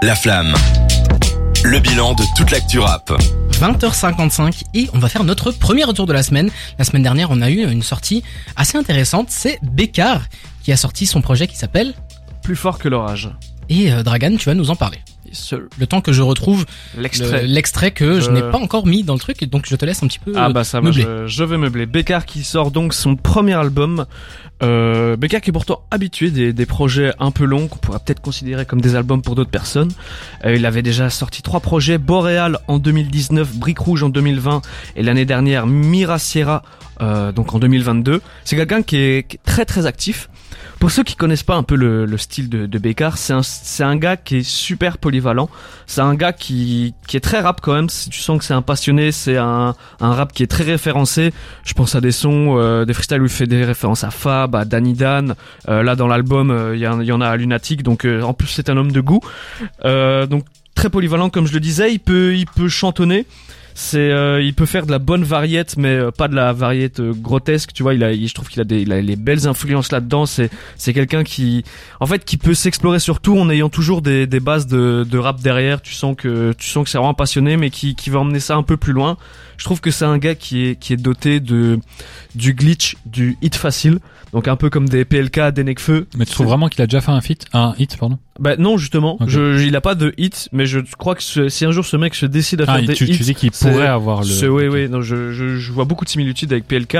La flamme. Le bilan de toute l'actu rap. 20h55 et on va faire notre premier retour de la semaine. La semaine dernière, on a eu une sortie assez intéressante. C'est Bécard qui a sorti son projet qui s'appelle Plus fort que l'orage. Et euh, Dragan, tu vas nous en parler. Le temps que je retrouve L'extrait. le- l'extrait que je Je- n'ai pas encore mis dans le truc, donc je te laisse un petit peu Ah bah ça va, meubler. je, je vais meubler. Bécard qui sort donc son premier album. Euh, Bécard qui est pourtant habitué des, des projets un peu longs qu'on pourrait peut-être considérer comme des albums pour d'autres personnes. Euh, il avait déjà sorti trois projets, Boréal en 2019, Brique Rouge en 2020 et l'année dernière Mira Sierra euh, donc en 2022. C'est quelqu'un qui est, qui est très très actif. Pour ceux qui connaissent pas un peu le, le style de, de c'est un, c'est un gars qui est super polyvalent. C'est un gars qui, qui est très rap quand même. Si tu sens que c'est un passionné, c'est un, un rap qui est très référencé. Je pense à des sons, euh, des freestyles où il fait des références à Fab, à Danny Dan. Euh, là dans l'album, euh, il y en a à Lunatic. Donc euh, en plus c'est un homme de goût. Euh, donc très polyvalent comme je le disais. Il peut, il peut chantonner. C'est, euh, il peut faire de la bonne variette, mais euh, pas de la variette euh, grotesque. Tu vois, il a, il- je trouve qu'il a des, il a les belles influences là-dedans. C'est, c'est quelqu'un qui, en fait, qui peut s'explorer surtout en ayant toujours des, des bases de, de rap derrière. Tu sens que, tu sens que c'est vraiment passionné, mais qui, qui va emmener ça un peu plus loin. Je trouve que c'est un gars qui est, qui est doté de, du glitch, du hit facile. Donc un peu comme des PLK, des Necfeu. Mais tu trouves vraiment qu'il a déjà fait un feat, un hit, pardon Bah non justement, je, il a pas de hit, mais je crois que ce- si un jour ce mec se décide à faire Ah, des tu, hits, tu dis qu'il pourrait avoir le. oui, oui, non, je, je, je vois beaucoup de similitudes avec PLK.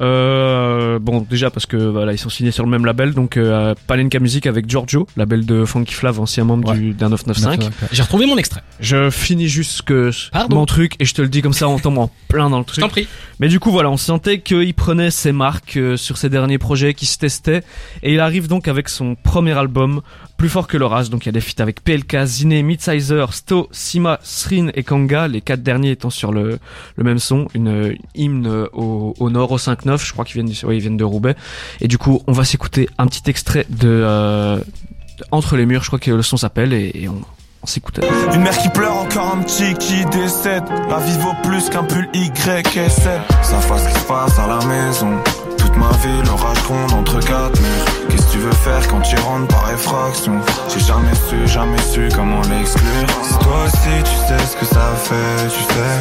Euh, bon, déjà parce que voilà, ils sont signés sur le même label, donc euh, Palenka Music avec Giorgio, label de Funky Flav, ancien membre Ouais. du d'un 995. D'accord, ok. J'ai retrouvé mon extrait. Je finis juste que Pardon. mon truc et je te le dis comme ça, on tombe en plein dans le Je truc. t'en prie. Mais du coup, voilà, on sentait qu'il prenait ses marques euh, sur ses derniers projets, qui se testait, et il arrive donc avec son premier album, Plus fort que l'orage. Donc il y a des feats avec PLK, Ziné, Midsizer, Sto, Sima, Srin et Kanga, les quatre derniers étant sur le, même son, une euh, hymne au, nord, au 5-9, je crois qu'ils viennent, de Roubaix. Et du coup, on va s'écouter un petit extrait de, euh, Entre les murs, je crois que le son s'appelle, et, on, s'écoute. Une mère qui pleure, encore un petit qui décède. La vie vaut plus qu'un pull YSL. Ça fasse ce qui se à la maison. Ma vie, l'orage gronde entre quatre murs. Qu'est-ce que tu veux faire quand tu rentres par effraction? J'ai jamais su, jamais su comment l'exclure. Si toi aussi tu sais ce que ça fait, tu sais.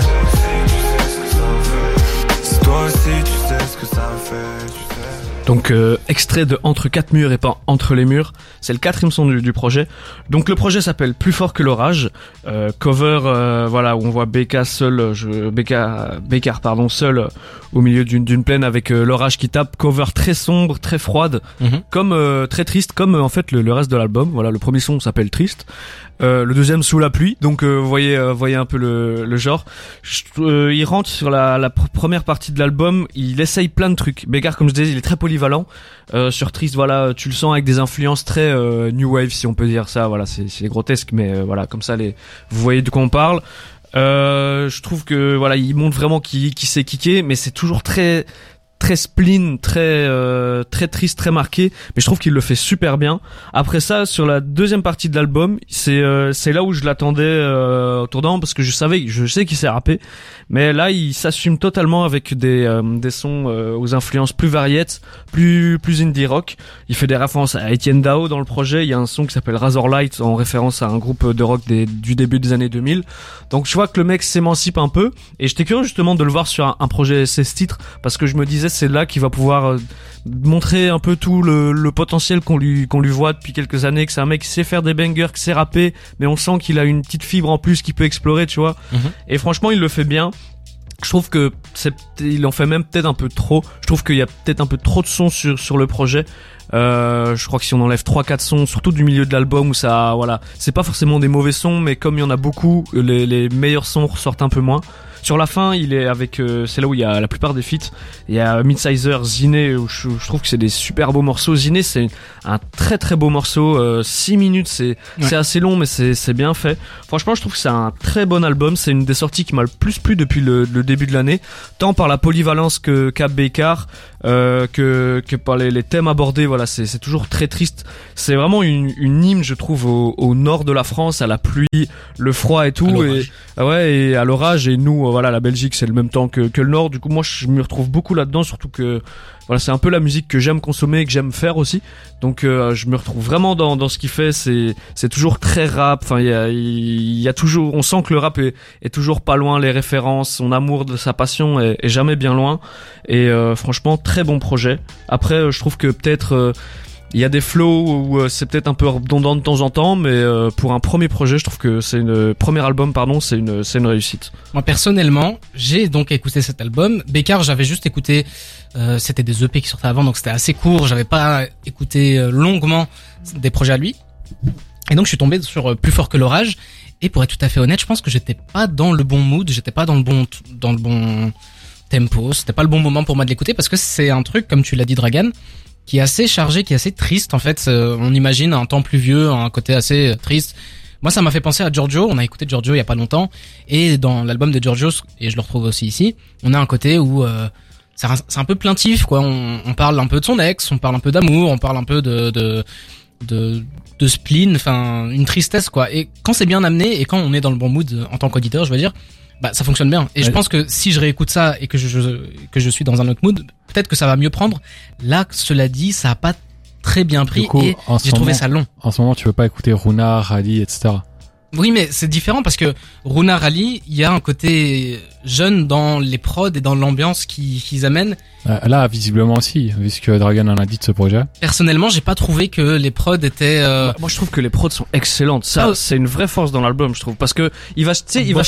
Si toi aussi tu sais ce que ça fait, tu sais. Donc euh, extrait de Entre quatre murs et pas Entre les murs, c'est le quatrième son du, du projet. Donc le projet s'appelle Plus fort que l'orage, Euh, cover euh, voilà où on voit Becca seul, euh, je, Becca, Bécard pardon seul euh, au milieu d'une d'une plaine avec euh, l'orage qui tape, cover très sombre, très froide, Mhm. comme euh, très triste, comme en fait le, le reste de l'album. Voilà, le premier son s'appelle Triste, Euh, le deuxième sous la pluie. Donc euh, vous voyez, euh, voyez un peu le, le genre. Je- euh, il rentre sur la, la pr- première partie de l'album, il essaye plein de trucs. Bégard, comme je disais, il est très polyvalent. Euh, sur Triste, voilà, tu le sens avec des influences très euh, new wave, si on peut dire ça. Voilà, c'est grotesque, mais voilà, comme ça, les, vous voyez de quoi on parle. Je trouve que voilà, il montre vraiment qu'il qu'il sait kicker, mais c'est toujours très très spleen, très euh, très triste, très marqué, mais je trouve qu'il le fait super bien. Après ça, sur la deuxième partie de l'album, c'est euh, c'est là où je l'attendais euh, au tournant parce que je savais, je sais qu'il sait rapper, mais là il s'assume totalement avec des euh, des sons euh, aux influences plus variées, plus plus indie rock. Il fait des références à Etienne Dao dans le projet. Il y a un son qui s'appelle Razor Light en référence à un groupe de rock des, du début des années 2000. Donc je vois que le mec s'émancipe un peu et j'étais curieux justement de le voir sur un, un projet 16 titres parce que je me disais c'est là qu'il va pouvoir euh, montrer un peu tout le, le potentiel qu'on lui qu'on lui voit depuis quelques années que c'est un mec qui sait faire des bangers qui sait rapper mais on sent qu'il a une petite fibre en plus qu'il peut explorer tu vois Mhm. et franchement il le fait bien je trouve que c'est il en fait même peut-être un peu trop je trouve qu'il y a peut-être un peu trop de sons sur sur le projet euh, je crois que si on enlève trois quatre sons, surtout du milieu de l'album où ça, voilà, c'est pas forcément des mauvais sons, mais comme il y en a beaucoup, les, les meilleurs sons ressortent un peu moins. Sur la fin, il est avec, euh, c'est là où il y a la plupart des feats. Il y a Midsizer, Ziné, où je, je trouve que c'est des super beaux morceaux. Ziné, c'est un très très beau morceau. 6 minutes, c'est Ouais. c'est assez long, mais c'est c'est bien fait. Franchement, je trouve que c'est un très bon album. C'est une des sorties qui m'a le plus plu depuis le, le début de l'année, tant par la polyvalence que Cap Bécard, euh, que que par les, les thèmes abordés. Voilà, c'est c'est toujours très triste. C'est vraiment une, une hymne, je trouve, au, au nord de la France, à la pluie, le froid et tout. Et ah ouais, et à l'orage. Et nous, euh, voilà, la Belgique, c'est le même temps que, que le Nord. Du coup, moi, je me retrouve beaucoup là-dedans, surtout que voilà, c'est un peu la musique que j'aime consommer, que j'aime faire aussi. Donc euh, je me retrouve vraiment dans, dans ce qu'il fait. C'est c'est toujours très rap. Enfin il y a, y a toujours, on sent que le rap est, est toujours pas loin. Les références, son amour de sa passion est, est jamais bien loin. Et euh, franchement très bon projet. Après euh, je trouve que peut-être euh, il y a des flows où euh, c'est peut-être un peu redondant de temps en temps, mais euh, pour un premier projet, je trouve que c'est une premier album, pardon, c'est une c'est une réussite. Moi personnellement, j'ai donc écouté cet album. Bécard, j'avais juste écouté, euh, c'était des EP qui sortaient avant, donc c'était assez court. J'avais pas écouté euh, longuement des projets à lui. Et donc je suis tombé sur Plus fort que l'orage. Et pour être tout à fait honnête, je pense que j'étais pas dans le bon mood, j'étais pas dans le bon dans le bon tempo. C'était pas le bon moment pour moi de l'écouter parce que c'est un truc, comme tu l'as dit, Dragan, qui est assez chargé, qui est assez triste en fait. Euh, on imagine un temps pluvieux, un côté assez euh, triste. Moi, ça m'a fait penser à Giorgio. On a écouté Giorgio il y a pas longtemps, et dans l'album de Giorgio, et je le retrouve aussi ici, on a un côté où euh, c'est un, un peu plaintif, quoi. On, on parle un peu de son ex, on parle un peu d'amour, on parle un peu de de de, de spleen, enfin une tristesse, quoi. Et quand c'est bien amené et quand on est dans le bon mood euh, en tant qu'auditeur, je veux dire, bah ça fonctionne bien. Et je pense que si je réécoute ça et que je, je- que je suis dans un autre mood, peut-être que ça va mieux prendre. Là, cela dit, ça a pas très bien pris coup, et j'ai trouvé moment- ça long. En ce moment, tu veux pas écouter Runa, Rally, etc. Oui, mais c'est différent parce que Runa Rally, il y a un côté jeune dans les prods et dans l'ambiance qu'ils amènent. Euh, Là, visiblement aussi, vu ce que Dragon en a dit de ce projet. Personnellement, j'ai pas trouvé que les prods étaient. euh, Moi, je trouve que les prods sont excellentes. Ça, Ah, c'est une vraie force dans l'album, je trouve, parce que il va, tu sais, il va,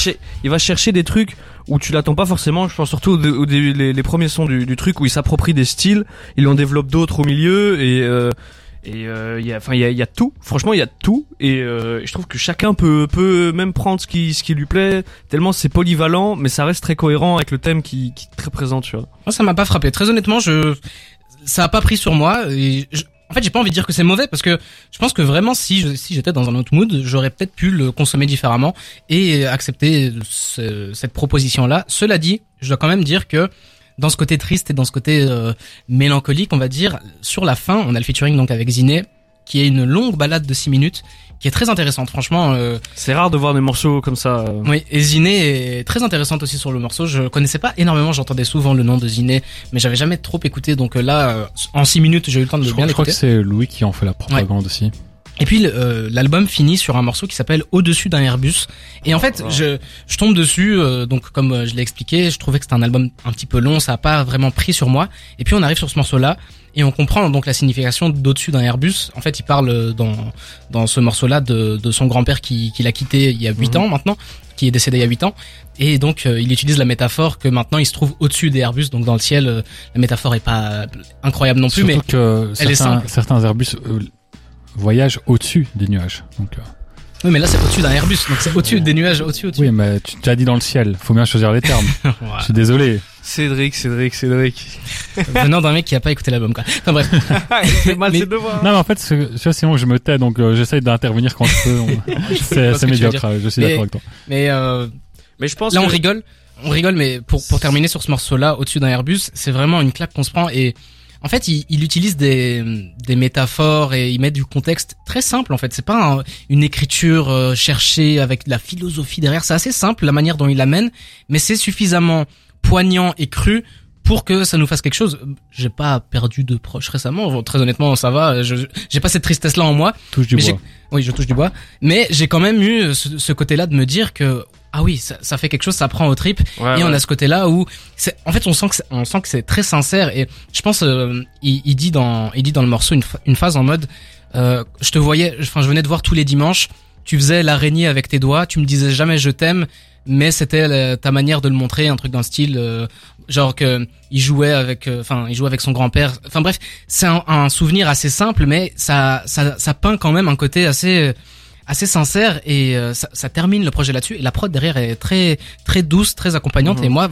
il va chercher des trucs où tu l'attends pas forcément. Je pense surtout au, dé- au début, les, les premiers sons du, du truc où il s'approprie des styles, il en développe d'autres au milieu et euh, et euh, il y a, enfin, il y a, y a tout. Franchement, il y a tout et euh, je trouve que chacun peut peut même prendre ce qui ce qui lui plaît. Tellement c'est polyvalent, mais ça reste très cohérent avec le thème qui qui est très présent, tu vois. Moi, ça m'a pas frappé. Très honnêtement, je, ça a pas pris sur moi. Et je- En fait, j'ai pas envie de dire que c'est mauvais parce que je pense que vraiment, si je, si j'étais dans un autre mood, j'aurais peut-être pu le consommer différemment et accepter ce- cette proposition-là. Cela dit, je dois quand même dire que dans ce côté triste et dans ce côté euh, mélancolique, on va dire, sur la fin, on a le featuring donc avec Ziné, qui est une longue balade de 6 minutes, qui est très intéressante. Franchement, euh, C'est rare de voir des morceaux comme ça. euh. oui, et Ziné est très intéressante aussi sur le morceau. Je connaissais pas énormément, j'entendais souvent le nom de Ziné, mais j'avais jamais trop écouté. Donc euh, là, euh, en 6 minutes, j'ai eu le temps de Je, bien je crois que écouter. c'est Louis qui en fait la propagande aussi. Et puis euh, l'album finit sur un morceau qui s'appelle Au-dessus d'un Airbus. Et en fait, je, je tombe dessus, euh, donc comme euh, je l'ai expliqué, je trouvais que c'était un album un petit peu long, ça a pas vraiment pris sur moi. Et puis on arrive sur ce morceau-là et on comprend donc la signification d'au-dessus d'un Airbus. En fait, il parle dans dans ce morceau-là de, de son grand-père qui, qui l'a quitté il y a 8 Mhm. ans maintenant, qui est décédé il y a 8 ans. Et donc euh, il utilise la métaphore que maintenant il se trouve au-dessus des Airbus, donc dans le ciel. la métaphore est pas incroyable non plus, Surtout mais que elle est certains, simple. certains Airbus voyagent au-dessus des nuages. Donc, euh, oui, mais là c'est au-dessus d'un Airbus, donc c'est au-dessus des nuages, au-dessus, au-dessus. oui, mais tu t'as dit dans le ciel. Faut bien choisir les termes. Je suis désolé. Cédric, Cédric, Cédric. venant d'un mec qui a pas écouté l'album quoi. Enfin bref. Il fait mal Mais- ses devoirs. Non, mais en fait, c'est- tu vois, sinon je me tais, donc euh, j'essaye d'intervenir quand je peux. On- C'est c'est médiocre. euh, Je suis d'accord avec toi. Mais euh, Mais je pense là on rigole, on rigole mais pour pour terminer sur ce morceau là au-dessus d'un Airbus, c'est vraiment une claque qu'on se prend et en fait, il, il utilise des, métaphores et il met du contexte très simple. En fait, c'est pas un- une écriture euh, cherchée avec de la philosophie derrière. C'est assez simple la manière dont il l'amène, mais c'est suffisamment poignant et cru pour que ça nous fasse quelque chose. J'ai pas perdu de proches récemment. Très honnêtement, ça va. J'ai pas cette tristesse là en moi. Touche du Mais bois. Oui, je touche du bois. Mais j'ai quand même eu ce, ce côté-là de me dire que ah oui, ça, ça fait quelque chose, ça prend au trip. Ouais, et on a ce côté-là où c'est, en fait, on sent que c'est, on sent que c'est très sincère. Et je pense, euh, il, il dit dans, il dit dans le morceau une, ph- une phase en mode, euh, je te voyais, enfin, je venais te voir tous les dimanches. Tu faisais l'araignée avec tes doigts. Tu me disais jamais je t'aime, mais c'était la- ta manière de le montrer, un truc d'un style, euh, genre que il jouait avec, euh, enfin, il jouait avec son grand-père. Enfin bref, c'est un, un souvenir assez simple, mais ça, ça, ça peint quand même un côté assez assez sincère et euh, ça, ça termine le projet là-dessus et la prod derrière est très très douce très accompagnante Mhm. et moi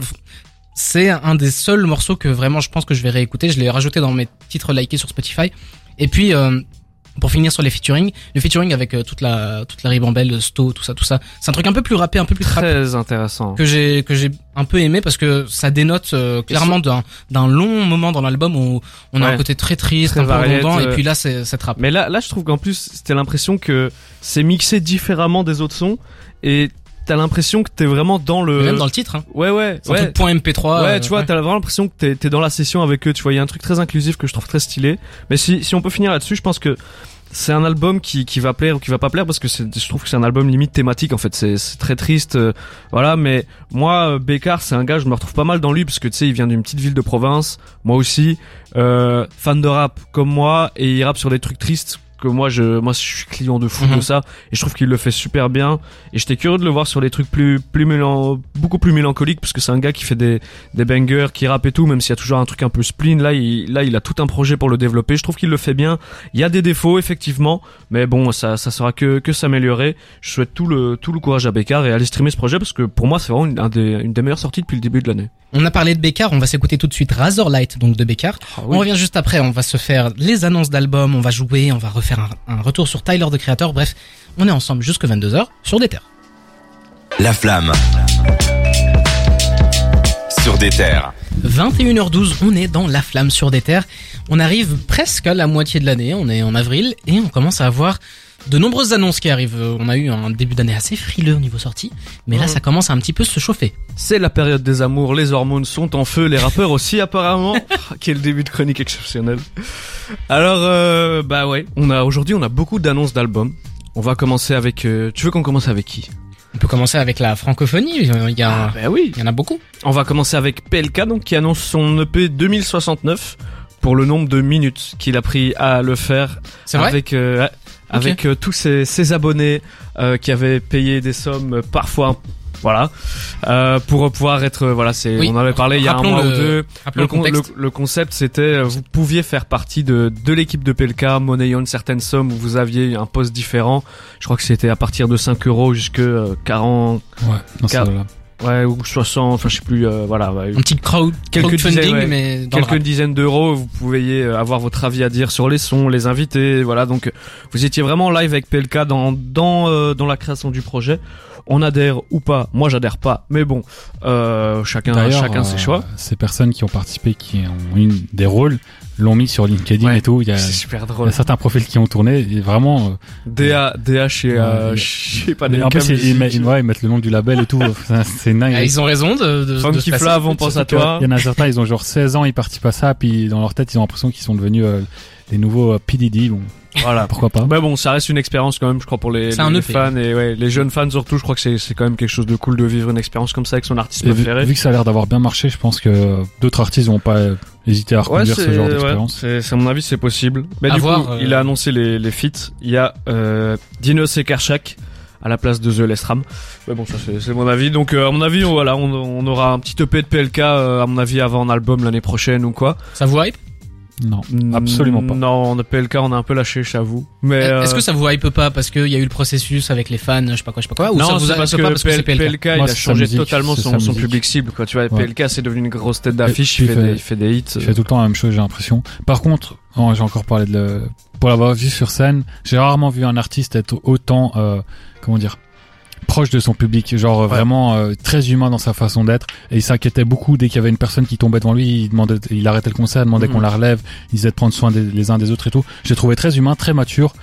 c'est un des seuls morceaux que vraiment je pense que je vais réécouter je l'ai rajouté dans mes titres likés sur Spotify et puis euh, pour finir sur les featuring le featuring avec euh, toute la toute la ribambelle Sto tout ça tout ça c'est un truc un peu plus rappé un peu plus trap Très intéressant. que j'ai que j'ai un peu aimé parce que ça dénote euh, clairement d'un d'un long moment dans l'album où on a Ouais. un côté très triste Très un peu redondant et puis là c'est cette rap Mais là, là, je trouve qu'en plus, c'était l'impression que c'est mixé différemment des autres sons et t'as l'impression que t'es vraiment dans le. Même dans le titre, hein. Ouais, ouais, ouais. truc point MP3. Ouais, euh, tu vois, t'as vraiment l'impression que t'es, t'es dans la session avec eux. Tu vois, il y a un truc très inclusif que je trouve très stylé. Mais si, si on peut finir là-dessus, je pense que c'est un album qui, qui va plaire ou qui va pas plaire parce que c'est, je trouve que c'est un album limite thématique en fait. C'est, c'est très triste, euh, voilà. Mais moi, euh, Bécard, c'est un gars, je me retrouve pas mal dans lui parce que tu sais, il vient d'une petite ville de province. Moi aussi, euh, fan de rap comme moi et il rappe sur des trucs tristes que moi je moi je suis client de fou Mhm. de ça et je trouve qu'il le fait super bien. Et j'étais curieux de le voir sur les trucs plus plus mélan beaucoup plus mélancoliques parce que c'est un gars qui fait des des bangers qui rappe et tout même s'il y a toujours un truc un peu spleen. Là il là il a tout un projet pour le développer. Je trouve qu'il le fait bien. Il y a des défauts effectivement mais bon ça ça sera que que s'améliorer. Je souhaite tout le tout le courage à Bécard et à aller streamer ce projet parce que pour moi c'est vraiment une, un des, une des meilleures sorties depuis le début de l'année. On a parlé de Bécard, on va s'écouter tout de suite Razorlight, donc de Bécard. Ah On revient juste après, on va se faire les annonces d'albums, on va jouer, on va refaire un, un retour sur Tyler de Creator. Bref, on est ensemble jusque 22h sur des terres. La flamme. Sur des terres. 21h12, on est dans la flamme sur des terres. On arrive presque à la moitié de l'année, on est en avril et on commence à avoir de nombreuses annonces qui arrivent. Euh, On a eu un début d'année assez frileux au niveau sortie, mais là ça commence à un petit peu se chauffer. C'est la période des amours, les hormones sont en feu, les rappeurs aussi apparemment. Quel début de chronique exceptionnel. Alors euh, bah ouais, on a aujourd'hui on a beaucoup d'annonces d'albums. On va commencer avec euh, tu veux qu'on commence avec qui? On peut commencer avec la francophonie, il y, a, bah oui. il y en a beaucoup. On va commencer avec PLK donc qui annonce son EP 2069 pour le nombre de minutes qu'il a pris à le faire C'est vrai? avec euh, avec euh, tous ses, ses abonnés euh, qui avaient payé des sommes euh, parfois voilà euh, pour pouvoir être voilà c'est Oui. on en avait parlé il y a un mois le- ou deux le, le con- le, contexte. le concept c'était vous pouviez faire partie de de l'équipe de PLK monnayant une certaine somme où vous aviez un poste différent je crois que c'était à partir de 5 euros jusque euh, 40 Ouais, Car- là. Ouais ou 60 enfin je sais plus euh, voilà ouais, Un petit crowd, Quelques dizaines, ouais. mais dans quelques dizaines d'euros, vous pouviez euh, avoir votre avis à dire sur les sons, les invités, voilà. Donc, euh, vous étiez vraiment live avec PLK dans dans euh, dans la création du projet. On adhère ou pas. Moi, j'adhère pas, mais bon, euh, chacun chacun ses euh, choix. Ces personnes qui ont participé, qui ont eu des rôles, l'ont mis sur LinkedIn Ouais. et tout. Il y a, il y certains profils qui ont tourné. Et vraiment, euh, DA DA chez euh, chez pas mais en plus, ils, ils mettent, ouais, ils mettent le nom du label et tout. C'est dingue. Ah, ils ont raison de, de, de se passer. Flav, on pense à toi. Il y en a certains, ils ont genre 16 ans, ils participent à ça, puis dans leur tête, ils ont l'impression qu'ils sont devenus euh, les nouveaux euh, PDD. Bon, Voilà. pourquoi pas Mais bon, ça reste une expérience quand même, je crois pour les, EP. fans et ouais, les jeunes fans surtout. Je crois que c'est c'est quand même quelque chose de cool de vivre une expérience comme ça avec son artiste Et préféré. vu que ça a l'air d'avoir bien marché, je pense que d'autres artistes vont pas euh, hésiter à reconduire ce genre ouais, d'expérience. c'est, c'est à mon avis c'est possible. Mais À du voir, coup, euh, il a annoncé les, les feats. Il y a euh, Dinos et Kershak à la place de The Lestram. Mais bon, ça c'est, c'est mon avis. Donc euh, à mon avis, on, voilà, on, on aura un petit EP de PLK euh, à mon avis avant un album l'année prochaine ou quoi. Ça vous hype? Non, absolument pas. Non, on a PLK, on a un peu lâché, j'avoue. Mais euh, Est-ce que ça vous hype pas parce qu'il y a eu le processus avec les fans, je sais pas quoi, je sais pas quoi, ou ça non, vous c'est hype parce pas que, parce que c'est PLK, PLK, Moi, il a changé musique, totalement son, public cible. Quoi. Tu vois, Ouais. PLK c'est devenu une grosse tête d'affiche. Il, fait fait- des, il fait des hits. Il fait tout le temps la même chose, j'ai l'impression. Par contre, oh, j'ai encore parlé de le... pour l'avoir vu sur scène, j'ai rarement vu un artiste être autant, euh, comment dire, proche de son public, genre vraiment euh, très humain dans sa façon d'être. Et il s'inquiétait beaucoup dès qu'il y avait une personne qui tombait devant lui, il demandait, il arrêtait le concert, demandait Mhm. qu'on la relève, il disait de prendre soin des, les uns des autres et tout. J'ai trouvé très humain, très mature.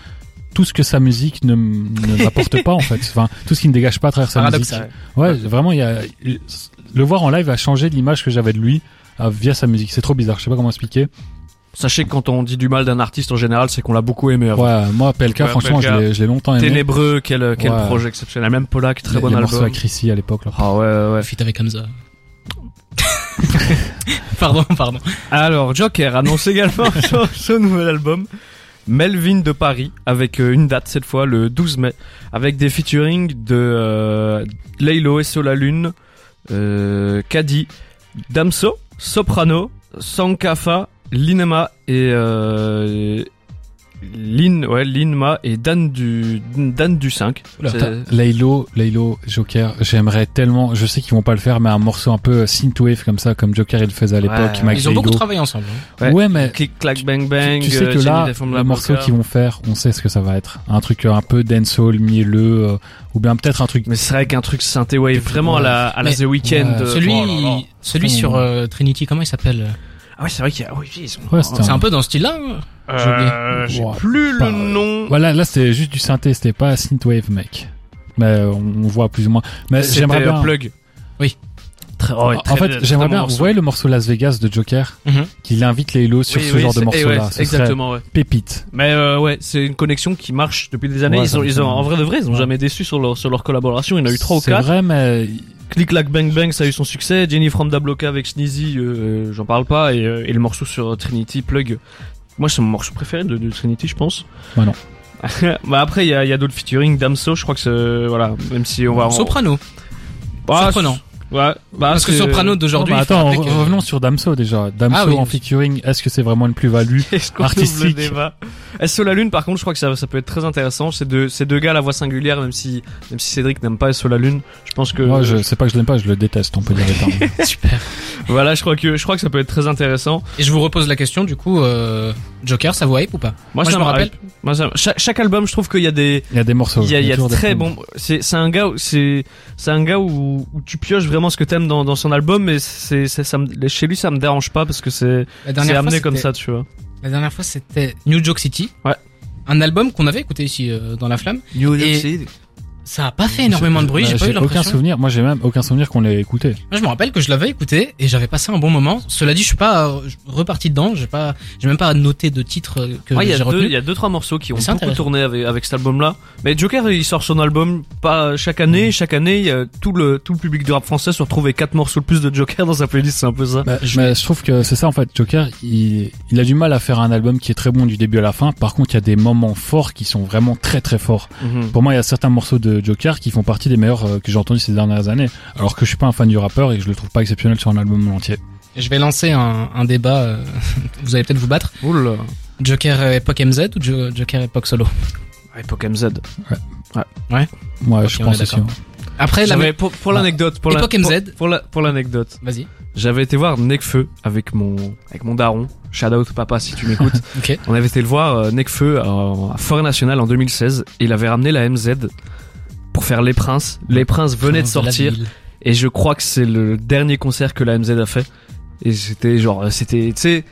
Tout ce que sa musique ne, m'apporte pas en fait, enfin tout ce qui ne dégage pas à travers sa musique. Ouais, vraiment, il y a le voir en live a changé l'image que j'avais de lui euh, via sa musique. C'est trop bizarre, je sais pas comment expliquer. Sachez que quand on dit du mal d'un artiste en général, c'est qu'on l'a beaucoup aimé. avant. Ouais, moi PLK, Ouais, franchement, PLK. je l'ai- je l'ai longtemps aimé. Ténébreux, quel, quel Ouais. projet exceptionnel. Même Polak, très Les- bon les album. morceaux avec Chrissy à l'époque là. Ah ouais, ouais, ouais. Fit avec Hamza. pardon, pardon. Alors, Joker annonce également son, son nouvel album. Melvin de Paris, avec euh, une date cette fois, le 12 mai, avec des featuring de euh, Laylo et Solalune, euh, Kadi, Damso, Soprano, Sankafa, Linema et euh, Lin, ouais, Linma et Dan du Dan du 5. Oula, C'est- Putain, Laylo, Laylo, Joker, j'aimerais tellement, je sais qu'ils vont pas le faire, mais un morceau un peu euh, synthwave comme ça, comme Joker il le faisait à l'époque, Ouais. Ils ont beaucoup travaillé ensemble. hein. Ouais. Ouais, mais Click, clack, bang, bang. tu sais euh, que là, le La morceau qu'ils vont faire, on sait ce que ça va être. Un truc un peu dancehall, mielleux, euh, ou bien peut-être un truc. Mais c'est vrai qu'un truc synthé wave, vraiment à la, à la Mais- The Weeknd. Ouais. Celui, oh là là. celui sur euh, Trinity, comment il s'appelle? Ah ouais, c'est vrai qu'il y a, oui, ils sont- Ouais, C'est un- un peu dans ce style-là. hein. Euh, j'ai plus pas- le nom. Voilà, là c'était juste du synthé, c'était pas synthwave, mec. mais euh, on, voit plus ou moins. Mais j'aimerais bien. un plug. Oui. Très, ouais, en très fait, j'aimerais bien. Vous voyez le morceau Las Vegas de Joker, Mhm. qu'il invite les Hello sur Oui, ce oui, genre de c'est- eh morceau-là. ouais, exactement, ouais. pépite. Mais euh, ouais, c'est une connexion qui marche depuis des années. Ouais, ils ont, ils en vrai de vrai, ils ont Ouais. jamais déçu sur leur, sur leur collaboration. Il y en a eu trois ou C'est quatre. vrai, mais Click Clack Bang Bang, ça a eu son succès. Jenny from Da Bloca avec Sneezy, euh, j'en parle pas. Et, euh, et le morceau sur Trinity Plug. Moi, c'est mon morceau préféré de, de Trinity, je pense. Moi, non. bah après, il y a, il y a d'autres featuring. Damso, je crois que c'est voilà, même si on va. en- Soprano. Ah, Surprenant. Ouais. Bah, Parce que Soprano d'aujourd'hui. faut attends, revenons sur Damso déjà. Damso Ah oui. en featuring, est-ce que c'est vraiment une plus-value Est-ce qu'on ouvre Artistique. le débat Est-ce sur la lune par contre je crois que ça, ça peut être très intéressant ces deux, ces deux gars à la voix singulière même si même si Cédric n'aime pas sur la lune je pense que Moi, je sais pas que je l'aime pas, je le déteste, on peut dire les. Super. voilà je crois que je crois que ça peut être très intéressant Et je vous repose la question, du coup, euh, Joker, ça vous hype ou pas moi, Moi, ça je me rappelle. hype. Moi, ça- chaque, chaque album je trouve qu'il y a des Il y a des morceaux. il y a, il y a toujours des très bon c'est c'est un gars où- c'est c'est un gars où, où tu pioches vraiment ce que t'aimes dans dans son album mais c'est c'est- ça me, chez lui ça me dérange pas parce que c'est La c'est fois, amené comme ça tu vois La dernière fois, c'était New Joke City. Ouais. Un album qu'on avait écouté ici euh, dans La Flamme. New York City Ça a pas fait énormément de bruit, Bah, j'ai pas eu aucun l'impression. souvenir. Moi, j'ai même aucun souvenir qu'on l'ait écouté. Moi, je me rappelle que je l'avais écouté et j'avais passé un bon moment. Cela dit, je suis pas euh, reparti dedans. J'ai pas, j'ai même pas noté de titre euh, que Ouais, il y a j'ai deux, retenu. il y a deux trois morceaux qui ont beaucoup tourné avec, avec cet album-là. Mais Joker, il sort son album pas chaque année. Chaque année, il y a tout le tout le public du rap français se retrouve avec quatre morceaux de plus de Joker dans sa playlist. C'est un peu ça. Bah, mais je trouve que c'est ça en fait. Joker, il, il a du mal à faire un album qui est très bon du début à la fin. Par contre, il y a des moments forts qui sont vraiment très très forts. Mhm. Pour moi, il y a certains morceaux de Joker qui font partie des meilleurs euh, que j'ai entendus ces dernières années. Alors que je suis pas un fan du rappeur et que je le trouve pas exceptionnel sur un album entier. Je vais lancer un, un débat. euh, vous allez peut-être vous battre. Oula. Joker époque MZ ou Jo- Joker époque solo? Époque MZ. Moi, Ok, je on pense aussi. Après, la pour pour l'anecdote, pour la- pour- MZ. pour la pour l'anecdote, Vas-y. j'avais été voir Necfeu avec mon avec mon daron. Shout out papa si tu m'écoutes. On avait été le voir euh, Necfeu à, à Forêt Nationale en 2016 et il avait ramené la MZ pour faire Les Princes. Les Princes venaient de sortir. Et je crois que c'est le dernier concert que la MZ a fait. Et c'était genre, c'était, tu sais,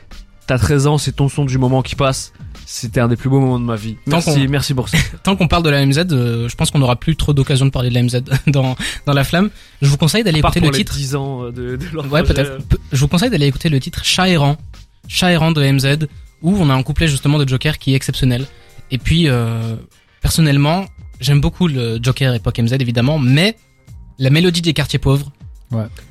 t'as 13 ans, c'est ton son du moment qui passe. C'était un des plus beaux moments de ma vie. Tant Merci, qu'on- merci pour ça. Tant qu'on parle de la MZ, euh, je pense qu'on n'aura plus trop d'occasion de parler de la MZ dans, dans la flamme. Je vous conseille d'aller écouter pour le les titre. 10 ans euh, de, de leur Ouais, peut-être. Pe- Je vous conseille d'aller écouter le titre Chat errant. Chat errant de MZ, où on a un couplet justement de Joker qui est exceptionnel. Et puis, euh, personnellement, j'aime beaucoup le Joker époque MZ évidemment, mais la mélodie des quartiers pauvres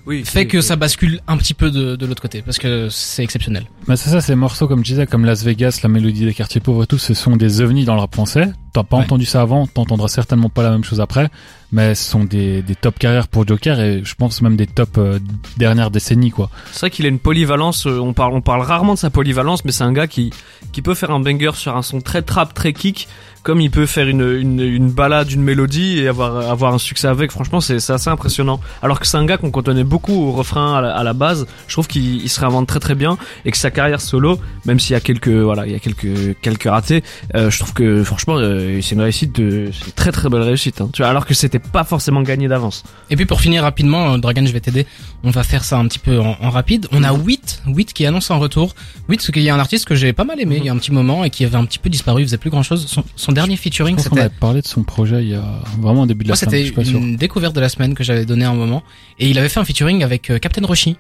Oui, fait que oui. ça bascule un petit peu de, de l'autre côté, parce que c'est exceptionnel. Mais c'est ça, ces morceaux, comme je disais, comme Las Vegas, la mélodie des quartiers pauvres et tout, ce sont des ovnis dans le rap français. T'as pas Ouais. entendu ça avant, t'entendras certainement pas la même chose après, mais ce sont des, des top carrières pour Joker et je pense même des top euh, dernières décennies, quoi. C'est vrai qu'il a une polyvalence. euh, On parle, on parle rarement de sa polyvalence, mais c'est un gars qui, qui peut faire un banger sur un son très trap, très kick, comme il peut faire une, une, une balade, une mélodie et avoir, avoir un succès avec. Franchement, c'est, c'est assez impressionnant. Alors que c'est un gars qu'on cantonne beaucoup au refrain à la, à la base. Je trouve qu'il il se réinvente très très bien et que sa carrière solo, même s'il y a quelques, voilà, il y a quelques, quelques ratés, euh, je trouve que franchement, euh, c'est une réussite de, c'est une très très belle réussite. Hein, tu vois, alors que c'était pas forcément gagné d'avance. Et puis pour finir rapidement, euh, Dragon, je vais t'aider. On va faire ça un petit peu en, en rapide. On a 8, 8 qui annonce un retour. 8, parce qu'il y a un artiste que j'ai pas mal aimé Mhm. il y a un petit moment et qui avait un petit peu disparu, il faisait plus grand chose. Son, son dernier Je featuring, pense qu'on c'était avait parlé de son projet il y a vraiment au début de la Moi, semaine, c'était une découverte de la semaine que j'avais donné à un moment. Et il avait fait un featuring avec euh, Captain Roshi.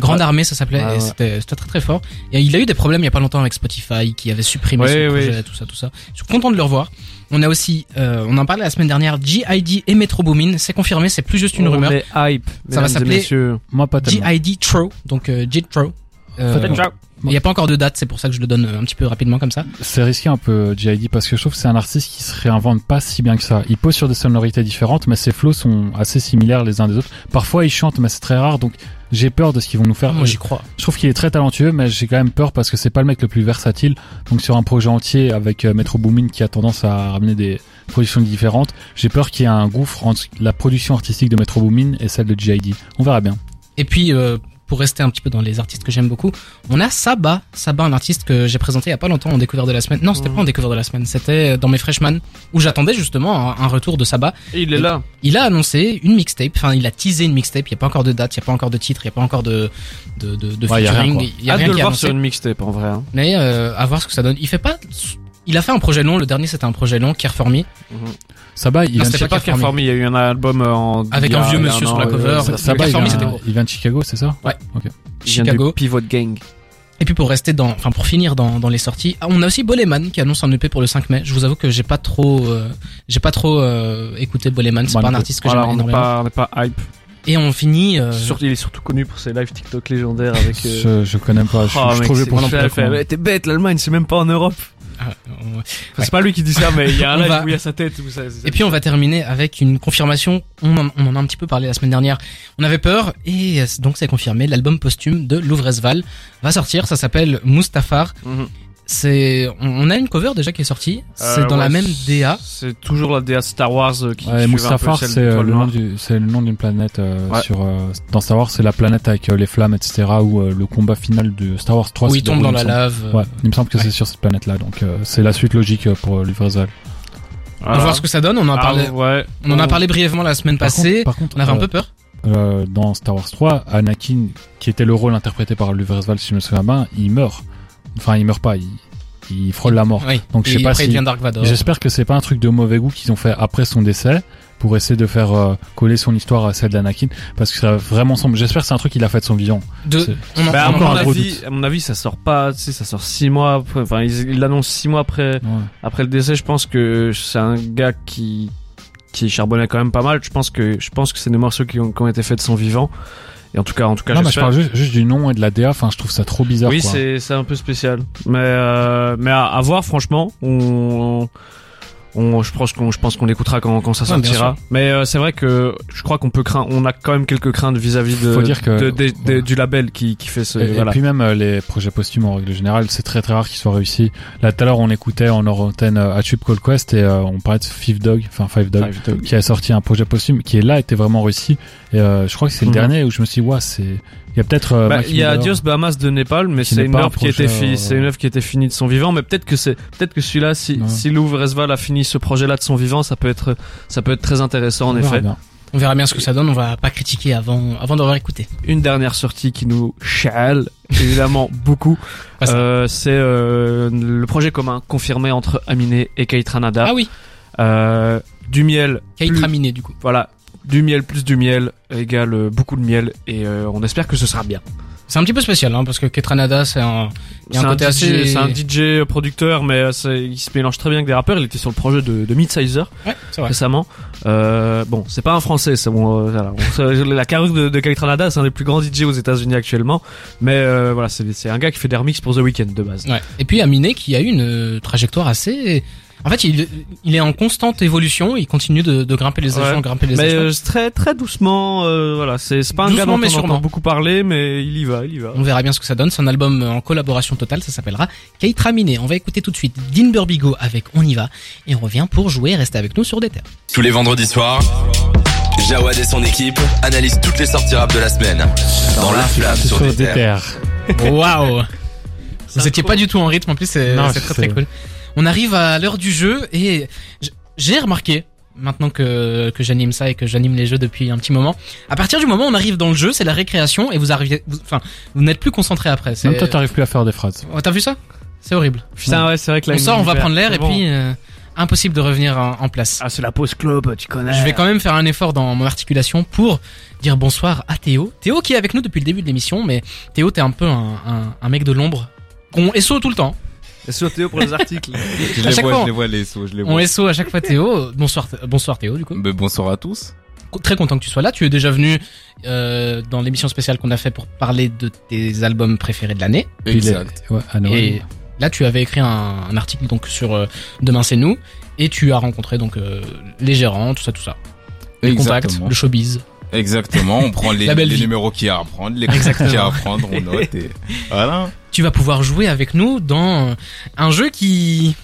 Grande Ouais. Armée, ça s'appelait. Ouais, et ouais. c'était c'était très très fort. Et il a eu des problèmes il y a pas longtemps avec Spotify, qui avait supprimé Ouais, son ouais. projet, tout ça, tout ça. Je suis content de le revoir. On a aussi, euh, on en parlait la semaine dernière, G.I.D. et Metro Boomin. C'est confirmé, c'est plus juste une On rumeur. est hype. Ça va s'appeler. G.I.D. Tro, donc euh, Jitro. Euh, Faites Ciao. Il n'y a pas encore de date, c'est pour ça que je le donne euh, un petit peu rapidement comme ça. C'est risqué un peu G.I.D. parce que je trouve que c'est un artiste qui se réinvente pas si bien que ça. Il pose sur des sonorités différentes, mais ses flows sont assez similaires les uns des autres. Parfois il chante, mais c'est très rare, donc j'ai peur de ce qu'ils vont nous faire. Moi j'y crois. Je trouve qu'il est très talentueux, mais j'ai quand même peur parce que c'est pas le mec le plus versatile. Donc sur un projet entier avec euh, Metro Boomin qui a tendance à ramener des productions différentes, j'ai peur qu'il y ait un gouffre entre la production artistique de Metro Boomin et celle de G.I.D. On verra bien. Et puis, euh, pour rester un petit peu dans les artistes que j'aime beaucoup, on a Saba. Saba, un artiste que j'ai présenté il y a pas longtemps en découvert de la semaine. Non, c'était Mhm. pas en découvert de la semaine, c'était dans mes freshman où j'attendais justement un, retour de Saba. Et il est là. Il a annoncé une mixtape, enfin il a teasé une mixtape. Il y a pas encore de date, il y a pas encore de titre, il y a pas encore de de de, de Ouais, y a rien. Il y a rien de qui le voir annoncé. sur une mixtape en vrai. hein. Mais euh, à voir ce que ça donne. Il fait pas Il a fait un projet long, le dernier c'était un projet long, Care for Me, Saba, il Non, vient de pas Care Care for For Me, il y a eu un album euh, en. Avec il un vieux il monsieur sur la cover. Ça- Saba, Care il vient, c'était gros. il vient de Chicago, c'est ça Ouais. Ok. il Chicago. Pivot Gang. Et puis pour rester dans, enfin pour finir dans, dans les sorties, ah, on a aussi Boleman qui annonce un EP pour le 5 mai. Je vous avoue que j'ai pas trop, euh, j'ai pas trop euh, écouté Boleman. C'est pas un artiste que Voilà, j'aime énormément. pas, on n'est pas hype. Et on finit. euh, il est surtout connu pour ses live TikTok légendaires avec. euh, Je, je connais pas, je, oh, je mec, trouvais c'est pour T'es bête, l'Allemagne, c'est même pas en Europe. Enfin, C'est pas lui qui dit ça, mais il y a un On live va- où il y a sa tête. Où ça, c'est- Et puis on va terminer avec une confirmation. On en, on en a un petit peu parlé la semaine dernière. On avait peur et donc c'est confirmé. L'album posthume de Louvresval va sortir. Ça s'appelle Mustafar. Mhm. C'est, on, a une cover déjà qui est sortie. C'est Euh, dans la même DA. C'est toujours la DA Star Wars euh, qui. Ouais, Mustafar, c'est euh, le nom du, c'est le nom d'une planète euh, Ouais. sur euh, dans Star Wars, c'est la planète avec euh, les flammes, etc. Où euh, le combat final de Star Wars 3 où il tombe dans la lave. Ouais, il me semble que Ouais. c'est sur cette planète-là, donc euh, c'est la suite logique pour euh, Livraison. On va voir ce que ça donne. On en a Ah, parlé. ouais. On en a parlé brièvement la semaine Par passée. contre, par contre, on avait un peu peur. euh, dans Star Wars 3, Anakin, qui était le rôle interprété par Luvresval, si je me souviens bien, il meurt. Enfin, il meurt pas, il, il frôle la mort. Oui. Donc, je sais pas après, il si- devient Dark Vador. J'espère que c'est pas un truc de mauvais goût qu'ils ont fait après son décès pour essayer de faire euh, coller son histoire à celle d'Anakin parce que ça vraiment semble j'espère que c'est un truc qu'il a fait de son vivant De, C'est- on en, Bah, on encore mon un gros avis, doute. à mon avis, ça sort pas, tu sais, ça sort six mois après, enfin, il il l'annonce six mois après, Ouais. après le décès. Je pense que c'est un gars qui, qui charbonnait quand même pas mal. Je pense que, je pense que c'est des morceaux qui ont, qui ont été faits de son vivant. Et en tout cas, en tout cas, non mais je parle juste, juste du nom et de la DA enfin je trouve ça trop bizarre Oui, c'est, c'est un peu spécial. Mais, euh, mais à, à voir, franchement, on, on, je pense qu'on, je pense qu'on l'écoutera quand, quand ça Ouais, sortira. Mais euh, c'est vrai que je crois qu'on peut craindre, on a quand même quelques craintes vis-à-vis de, Faut dire que- de- de- de- voilà. du label qui, qui fait ce, et, et puis même euh, les projets posthumes en règle générale, c'est très très rare qu'ils soient réussis. Là tout à l'heure on écoutait en hors antenne euh, Atube Call Quest et euh, on parlait de Five Dog, enfin Five Dog, Five Dog. qui a sorti un projet posthume qui est là était vraiment réussi. Et je crois que c'est le Mhm. dernier où je me suis dit ouais c'est, il y a peut-être. euh, Bah, il y a Miller. Dios Bahamas de Népal, mais c'est une œuvre qui était projet, fi- euh, c'est une œuvre qui était finie de son vivant, mais peut-être que c'est, peut-être que celui-là, si, Ouais. si Lou Resval a fini ce projet-là de son vivant, ça peut être, ça peut être très intéressant, en On verra effet. bien. On verra bien ce que ça donne. On va pas critiquer avant, avant d'avoir écouté. Une dernière sortie qui nous chale, évidemment, beaucoup. Ça. Euh, c'est, euh, le projet commun confirmé entre Aminé et Kate Ranada. Ah oui. Euh, du miel. Raminé, du coup. Voilà. Du miel plus du miel égale euh, beaucoup de miel et euh, on espère que ce sera bien. C'est un petit peu spécial, hein, parce que Ketranada, c'est un, y a un un, côté DJ, assez- c'est un DJ producteur, mais il se mélange très bien avec des rappeurs. Il était sur le projet de, de Midsizer Ouais, récemment. Euh, bon, c'est pas un français, c'est bon. euh, voilà. La carrière de, de Kate Ranada, c'est un des plus grands DJ aux États-Unis actuellement. Mais euh, voilà, c'est c'est un gars qui fait des remixes pour The Weeknd de base. Ouais. Et puis Aminé qui a eu une euh, trajectoire assez. En fait, il, il est en constante évolution. Il continue de, de grimper les Ouais. échelons, grimper les Mais échelons. euh, très très doucement, euh, voilà, c'est pas un gars Doucement, dont mais on sûrement. entend beaucoup parler, mais il y va, il y va. On verra bien ce que ça donne. C'est un album en collaboration totale. Ça s'appellera Kate Raminé. On va écouter tout de suite Dean Burbigo avec On y va. Et on revient pour jouer. Restez avec nous sur des terres. Tous les vendredis soirs, Jawad et son équipe analysent toutes les sorties rap de la semaine. Dans la flamme sur, sur des terres. Waouh Vous étiez pas du tout en rythme. En plus, c'est Non, c'est je très très cool. On arrive à l'heure du jeu et j- j'ai remarqué. Maintenant que, que j'anime ça et que j'anime les jeux depuis un petit moment. À partir du moment où on arrive dans le jeu, c'est la récréation et vous arrivez, vous- enfin, vous n'êtes plus concentré après. C'est- Même toi t'arrives plus à faire des phrases. Oh, T'as vu ça? C'est horrible. Putain, ouais, c'est vrai que là, on il sort, on va prendre l'air C'est et bon. puis euh, impossible de revenir en, en place. Ah, c'est la pause club, tu connais. Je vais quand même faire un effort dans mon articulation pour dire bonsoir à Théo. Théo qui est avec nous depuis le début de l'émission, mais Théo t'es un peu un, un, un mec de l'ombre. On SO tout le temps. Sur Théo pour les articles. Je À les chaque vois, fois, je les vois les sauts, je les vois. On SO à chaque fois Théo. Bonsoir, bonsoir Théo du coup. Ben, bonsoir à tous. Très content que tu sois là. Tu es déjà venu euh, dans l'émission spéciale qu'on a fait pour parler de tes albums préférés de l'année. Exact. Ouais. Et là, tu avais écrit un, un article donc sur euh, Demain c'est nous et tu as rencontré donc euh, les gérants, tout ça, tout ça, les contacts, Exactement. le showbiz. Exactement. On prend les, numéros qu'il y a à prendre, les Exactement. qu'il y a à prendre, on note et voilà. Tu vas pouvoir jouer avec nous dans un jeu qui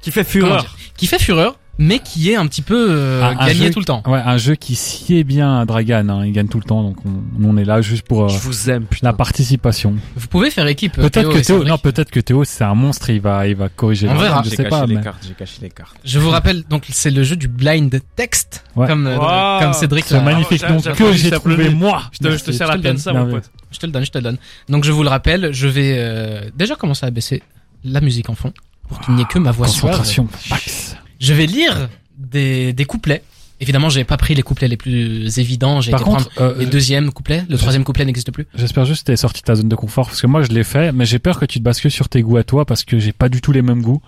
qui fait fureur. qui fait fureur, mais qui est un petit peu euh, Un- un gagné jeu tout le temps. Ouais, un jeu qui sied bien à Dragan, hein. il gagne tout le temps, donc on, on est là juste pour euh, Je vous aime, putain. la participation. Vous pouvez faire équipe. euh, Peut-être que Théo, non, peut-être que Théo c'est un monstre, il va, il va corriger. On verra. Je sais caché pas, les mais cartes, j'ai caché les cartes. Je vous rappelle donc c'est le jeu du blind text, Ouais. comme Wow. comme Cédric. ce magnifique Ah, nom que j'ai trouvé moi. Je te, je te sers je la peine ça, donne. mon pote. Je te le donne, je te le donne. Donc je vous le rappelle, je vais euh, déjà commencer à baisser la musique en fond. pour qu'il n'y ait que ma voix suave. Concentration. Max. Je vais lire des, des couplets. Évidemment, j'ai pas pris les couplets les plus évidents. J'ai Par été contre, prendre euh, les deuxièmes couplets. Le troisième couplet n'existe plus. j'espère juste que t'es sorti de ta zone de confort parce que moi je l'ai fait, mais j'ai peur que tu te bascules sur tes goûts à toi parce que j'ai pas du tout les mêmes goûts.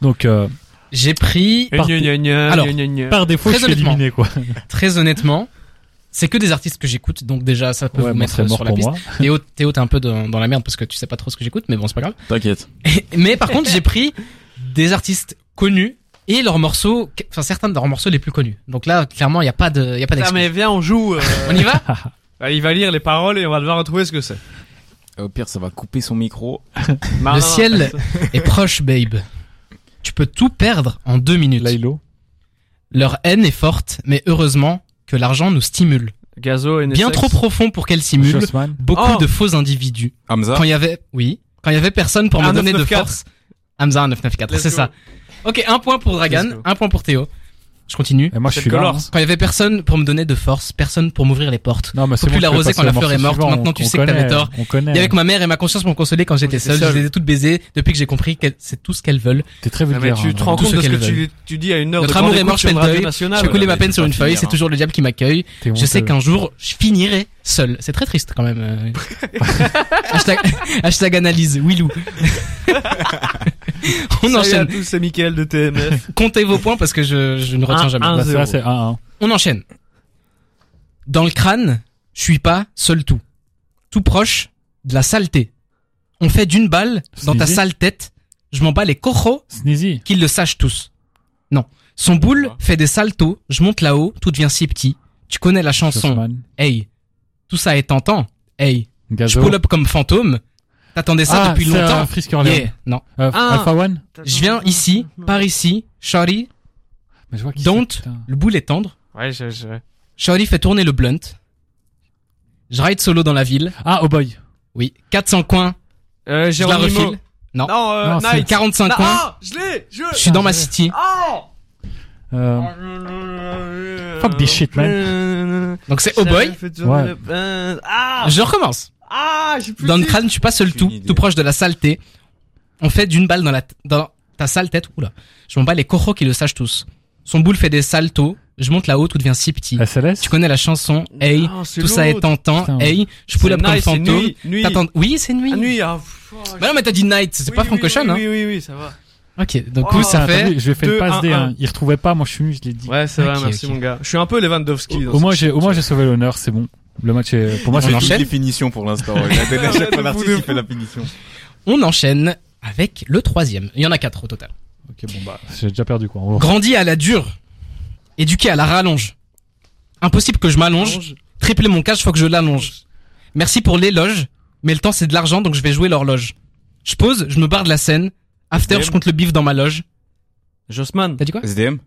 Donc euh, J'ai pris, Par- Gna, gna, gna, Alors, gna, gna, gna. par défaut, Très je suis honnêtement. éliminé quoi. très honnêtement, c'est que des artistes que j'écoute. Donc déjà, ça peut Ouais, vous mettre mort sur la pour piste. moi. Théo, Théo, t'es un peu dans, dans la merde parce que tu sais pas trop ce que j'écoute, mais bon, c'est pas grave. T'inquiète. Mais par contre, j'ai pris des artistes connus et leurs morceaux, enfin certains de leurs morceaux les plus connus. Donc là, clairement, il y a pas de, il y a pas d'excuse. mais viens, on joue. euh, On y va bah, il va lire les paroles et on va devoir retrouver ce que c'est. Au pire, ça va couper son micro. Le non, ciel non, est proche, babe. Tu peux tout perdre en deux minutes. Lailo. Leur haine est forte, mais heureusement que l'argent nous stimule. Gazo et Bien trop profond pour qu'elle simule. Beaucoup Oh. de faux individus. Hamza. Quand il y avait, oui, quand il y avait personne pour me donner de 994. force. Hamza 994, Let's c'est ça. Ok, un point pour Dragan, un point pour Théo. Je continue. Et moi je suis là. Hein. Quand il y avait personne pour me donner de force, personne pour m'ouvrir les portes. Non, mais Faut c'est plus bon, peux quand la fleur est morte. suivant, Maintenant, on- tu on sais que t'avais connaît, tort. On connaît. Et avec ma mère et ma conscience pour me consoler quand j'étais j'étais seul, je les ai toutes baisées depuis que j'ai compris que c'est tout ce qu'elles veulent. T'es très vulgaire. tu hein, te rends compte de ce que tu, tu dis à une heure Notre de amour est mort, je fais deuil. Je couler ma peine sur une feuille, c'est toujours le diable qui m'accueille. Je sais qu'un jour, je finirai seul. C'est très triste quand même. euh. hashtag, hashtag analyse, Willou. On Salut à enchaîne. tous, c'est Mickaël de TMF. Comptez vos points parce que je, je ne retiens Un, jamais. un. Bah, c'est là, zéro. c'est 1-1. On enchaîne. Dans le crâne, je suis pas seul tout. Tout proche de la saleté. On fait d'une balle dans ta Sneezy sale tête. Je m'en bats les cochos Sneezy. qu'ils le sachent tous. Non. Son boule fait des saltos. Je monte là-haut, tout devient si petit. Tu connais la chanson. Hey. Tout ça est tentant. Hey. Je Gazo. pull up comme fantôme. T'attendais ça Ah, depuis longtemps. euh, Frisk Orléans. Yeah. Non. Euh, Ah. Alpha One. Je viens ici, par ici. Shorty, Mais je vois don't. Le boule est tendre. Ouais, je, je... Shorty fait tourner le blunt. Je ride solo dans la ville. Ah, oh boy. Oui. 400 coins. Euh, Je la refile. Non. Non, euh, Non, c'est Night. 45 Non, coins. Ah, je l'ai, je... Je suis dans ma city. Euh, fuck this shit, man. Donc c'est Oh Boy. Ouais. Ah, Je recommence. Ah, j'ai plus Dans le crâne, tu passes le tout, tout proche de la saleté. On fait d'une balle dans la, dans ta sale tête. Oula. Je m'en bats les cochos qui le sachent tous. Son boule fait des saltos. Je monte là-haut, tout devient si petit. SLS. Tu connais la chanson. Hey. Non, c'est Tout ça est l'autre. tentant. Putain. Hey. Je pull C'est up comme night, c'est fantôme. nuit, nuit. T'attends- Oui, c'est nuit. Ah, nuit, ah, pff, oh, Bah non, mais t'as dit night. C'est oui, pas oui, Frank Ocean, oui, hein. oui, oui, oui, ça va. Ok. Donc, Oh, coup, ça Ah, t'as fait. vu, je lui ai fait le deux, pass un, D, un. hein. Il retrouvait pas, moi je suis, je l'ai dit. Ouais, c'est vrai, Ok, merci ok. mon gars. Je suis un peu Lewandowski. dans Au moins, ce j'ai, au moins, j'ai sauvé l'honneur, c'est bon. Le match est, pour moi, On c'est une définition pour l'instant. La finition. On enchaîne avec le troisième. Il y en a quatre au total. Ok, bon, bah, j'ai déjà perdu, quoi. Grandi à la dure. Éduqué à la rallonge. Impossible que je m'allonge. Tripler mon cash, faut que je l'allonge. Merci pour l'éloge. Mais le temps, c'est de l'argent, donc je vais jouer l'horloge. Je pose, je me barre de la scène. After, je compte le bif dans ma loge. Jossman. T'as dit quoi SDM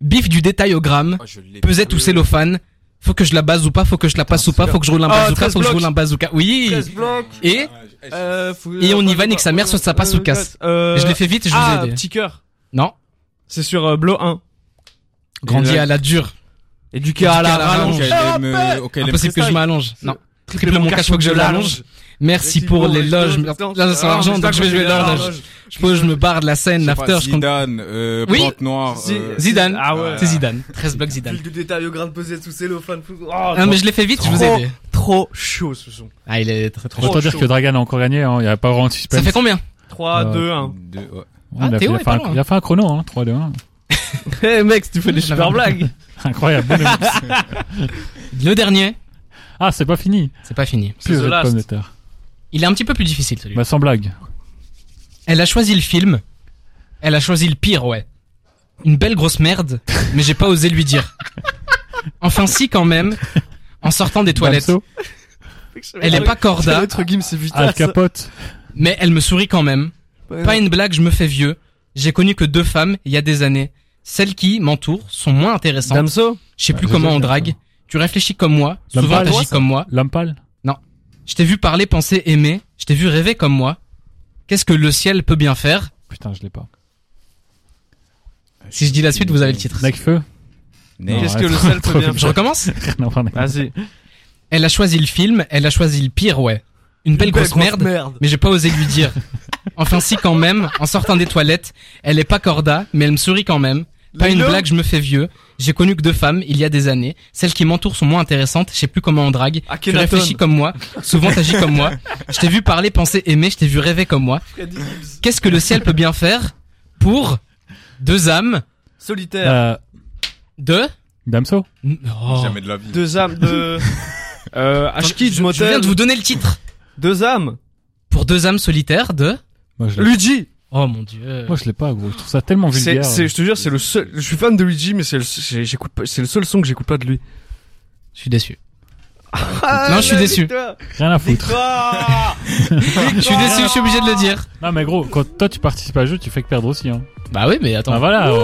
Bif du détail au gramme. Pesette ou cellophane. Faut que je la base ou pas, faut que je la passe ou pas, faut que je roule un Ah, bazooka, 13 faut que je roule un bazooka. Oui. 13 blocs. Et Euh, Et on y va, nique sa mère, soit ça passe ou casse. Euh, je l'ai fait vite, je ah, vous ai aidé. petit cœur. Non. C'est sur euh, Blow 1. Grandi Et à la dure. Éduqué à la rallonge. Impossible que je m'allonge. Non. Triple mon cash, faut que je l'allonge. Merci pour les loges. Là, sans argent, donc je vais jouer l'horloge. Je pose, je me barre de la scène. After, je compte. Zidane, euh, Oui. Plante Noire. Euh, Zidane. Ah ouais. C'est Zidane. 13 blocs Zidane. du détail au grain pesé sous cellophane. Oh, Ah, mais je l'ai fait vite, je vous ai trop, aidé. trop chaud ce son. Ah, il est très très Autant Trop dire chaud. que Dragan a encore gagné, hein. Il y a pas vraiment de suspense. Ça fait combien 3, Euh, 2, 1. deux, ouais. il, Ah, a, il a fait un, loin. il a fait un chrono, hein. 3, 2, 1. Eh mec, tu fais des super blagues. Incroyable. Le dernier, ah, c'est pas fini. c'est pas fini. C'est Plus The de Last. pommes de terre. Il est un petit peu plus difficile celui. Bah, sans blague. Elle a choisi le film. Elle a choisi le pire, ouais. Une belle grosse merde, mais j'ai pas osé lui dire. Enfin si quand même, en sortant des toilettes. Damso, Elle est pas corda, c'est vite. Al Capote. mais elle me sourit quand même. Pas une blague, je me fais vieux. J'ai connu que deux femmes il y a des années. Celles qui m'entourent sont moins intéressantes. Damso Je sais plus Ouais, comment on drague. Tu réfléchis comme moi. Souvent pâle, t'agis comme moi. Lampal. Je t'ai vu parler, penser, aimer. Je t'ai vu rêver comme moi. Qu'est-ce que le ciel peut bien faire Putain, je l'ai pas. Si je dis la suite, vous avez le titre. Necfeu. Qu'est-ce que le sel peut bien Je faire recommence voir avec- Vas-y. Elle a choisi le film, elle a choisi le pire, ouais. Une belle, grosse, merde, mais j'ai pas osé lui dire. Enfin si quand même, en sortant des toilettes, elle est pas corda, mais elle me sourit quand même. Pas une blague, je me fais vieux. J'ai connu que deux femmes il y a des années. Celles qui m'entourent sont moins intéressantes. Je sais plus comment on drague. Tu Akhenaton. réfléchis comme moi. Souvent t'agis comme moi. Je t'ai vu parler, penser, aimer. Je t'ai vu rêver comme moi. Qu'est-ce que le ciel peut bien faire pour deux âmes Solitaire. Euh, de Damso Oh. Jamais de la vie. Deux âmes de... euh, Ashkid, je, je viens de vous donner le titre. Deux âmes. Pour deux âmes solitaires de. Moi je Luigi. Oh mon dieu. moi, je l'ai pas, gros. Je trouve ça tellement vulgaire. c'est, je te jure, c'est le seul, je suis fan de Luigi, mais c'est le, j'écoute pas, c'est le seul son que j'écoute pas de lui. Je suis déçu. Non, je suis déçu. Rien à foutre. Je suis déçu, je suis obligé de le dire. Non, mais gros, quand toi tu participes à un jeu, tu fais que perdre aussi, hein. Bah oui, mais attends. Ah, voilà. ouais.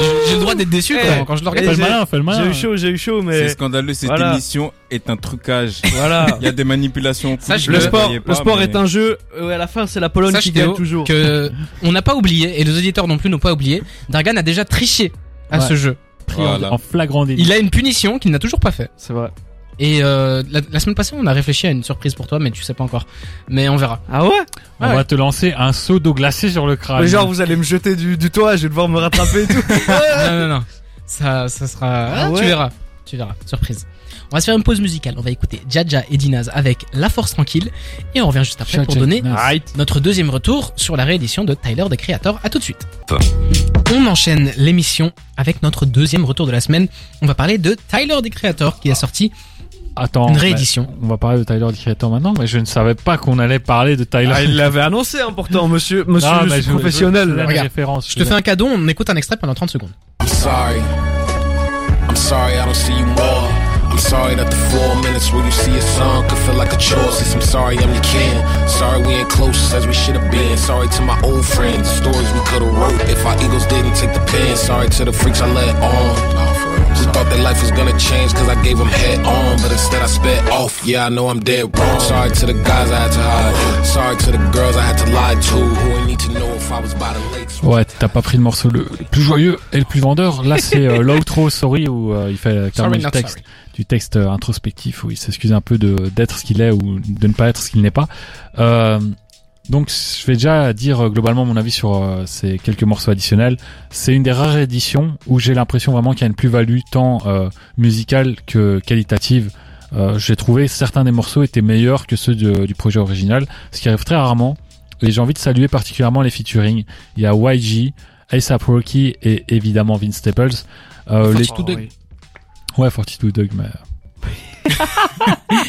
J'ai- J'ai le droit d'être déçu Eh, quand, quand je le regarde. Fais le j'ai- malin, fais le malin. J'ai eu chaud, j'ai eu chaud, C'est mais scandaleux, cette Voilà. émission est un trucage. voilà. Il y a des manipulations. Sache Le que- le sport, le sport mais- est un jeu. euh, à la fin, c'est la Pologne Sache qui Théo gagne toujours. que on n'a pas oublié et les auditeurs non plus n'ont pas oublié. Dargan a déjà triché à Ouais. ce jeu. Voilà. en flagrant délit. Il a une punition qu'il n'a toujours pas fait. C'est vrai. Et euh, la, la semaine passée, on a réfléchi à une surprise pour toi, mais tu sais pas encore. Mais on verra. Ah ouais On Ouais. va te lancer un seau d'eau glacée sur le crâne. Mais genre, vous allez me jeter du, du toit, je vais devoir me rattraper et tout. non, non, non. Ça, ça sera. Ah Ah, ouais Tu verras. Tu verras. Surprise. On va se faire une pause musicale. On va écouter Jaja et Dinaz avec La Force Tranquille. Et on revient juste après pour donner notre deuxième retour sur la réédition de Tyler the Creator. À tout de suite. On enchaîne l'émission avec notre deuxième retour de la semaine. On va parler de Tyler the Creator qui a sorti Attends. une réédition. On va parler de Tyler the Creator maintenant, mais je ne savais pas qu'on allait parler de Tyler. Ah, il l'avait annoncé, hein, pourtant, monsieur, monsieur, Non, suis je- professionnel. je- je- Regarde, référence. Je te fais un cadeau, on écoute un extrait pendant 30 secondes. I'm sorry. I'm sorry I don't see you more. I'm sorry that the four minutes where you see a song could feel like a chore. Since I'm sorry I'm your kin. Sorry we ain't close as we should have been. Sorry to my old friends. Stories we could have wrote if our egos didn't take the pen. Sorry to the freaks I let on. Who thought their life was gonna change cause I gave them head on. But instead I sped off. Yeah, I know I'm dead wrong. Sorry to the guys I had to hide. Sorry to the girls I had to lie to. Who ain't need to know if I was by the lakes. Ouais, t'as pas pris le morceau le, le plus joyeux et le plus vendeur. Là, c'est euh, l'outro, sorry, où euh, il fait carrément du texte, sorry. du texte euh, introspectif, où il s'excuse un peu de d'être ce qu'il est ou de ne pas être ce qu'il n'est pas. Donc, je vais déjà dire euh, globalement mon avis sur euh, ces quelques morceaux additionnels. C'est une des rares éditions où j'ai l'impression vraiment qu'il y a une plus-value tant euh, musicale que qualitative. Euh, j'ai trouvé certains des morceaux étaient meilleurs que ceux de- du projet original, ce qui arrive très rarement. Et j'ai envie de saluer particulièrement les featuring. Il y a YG, ASAP Rocky et évidemment Vince Staples. Euh, les... Oh, oui. Ouais, 42 Dog, mais...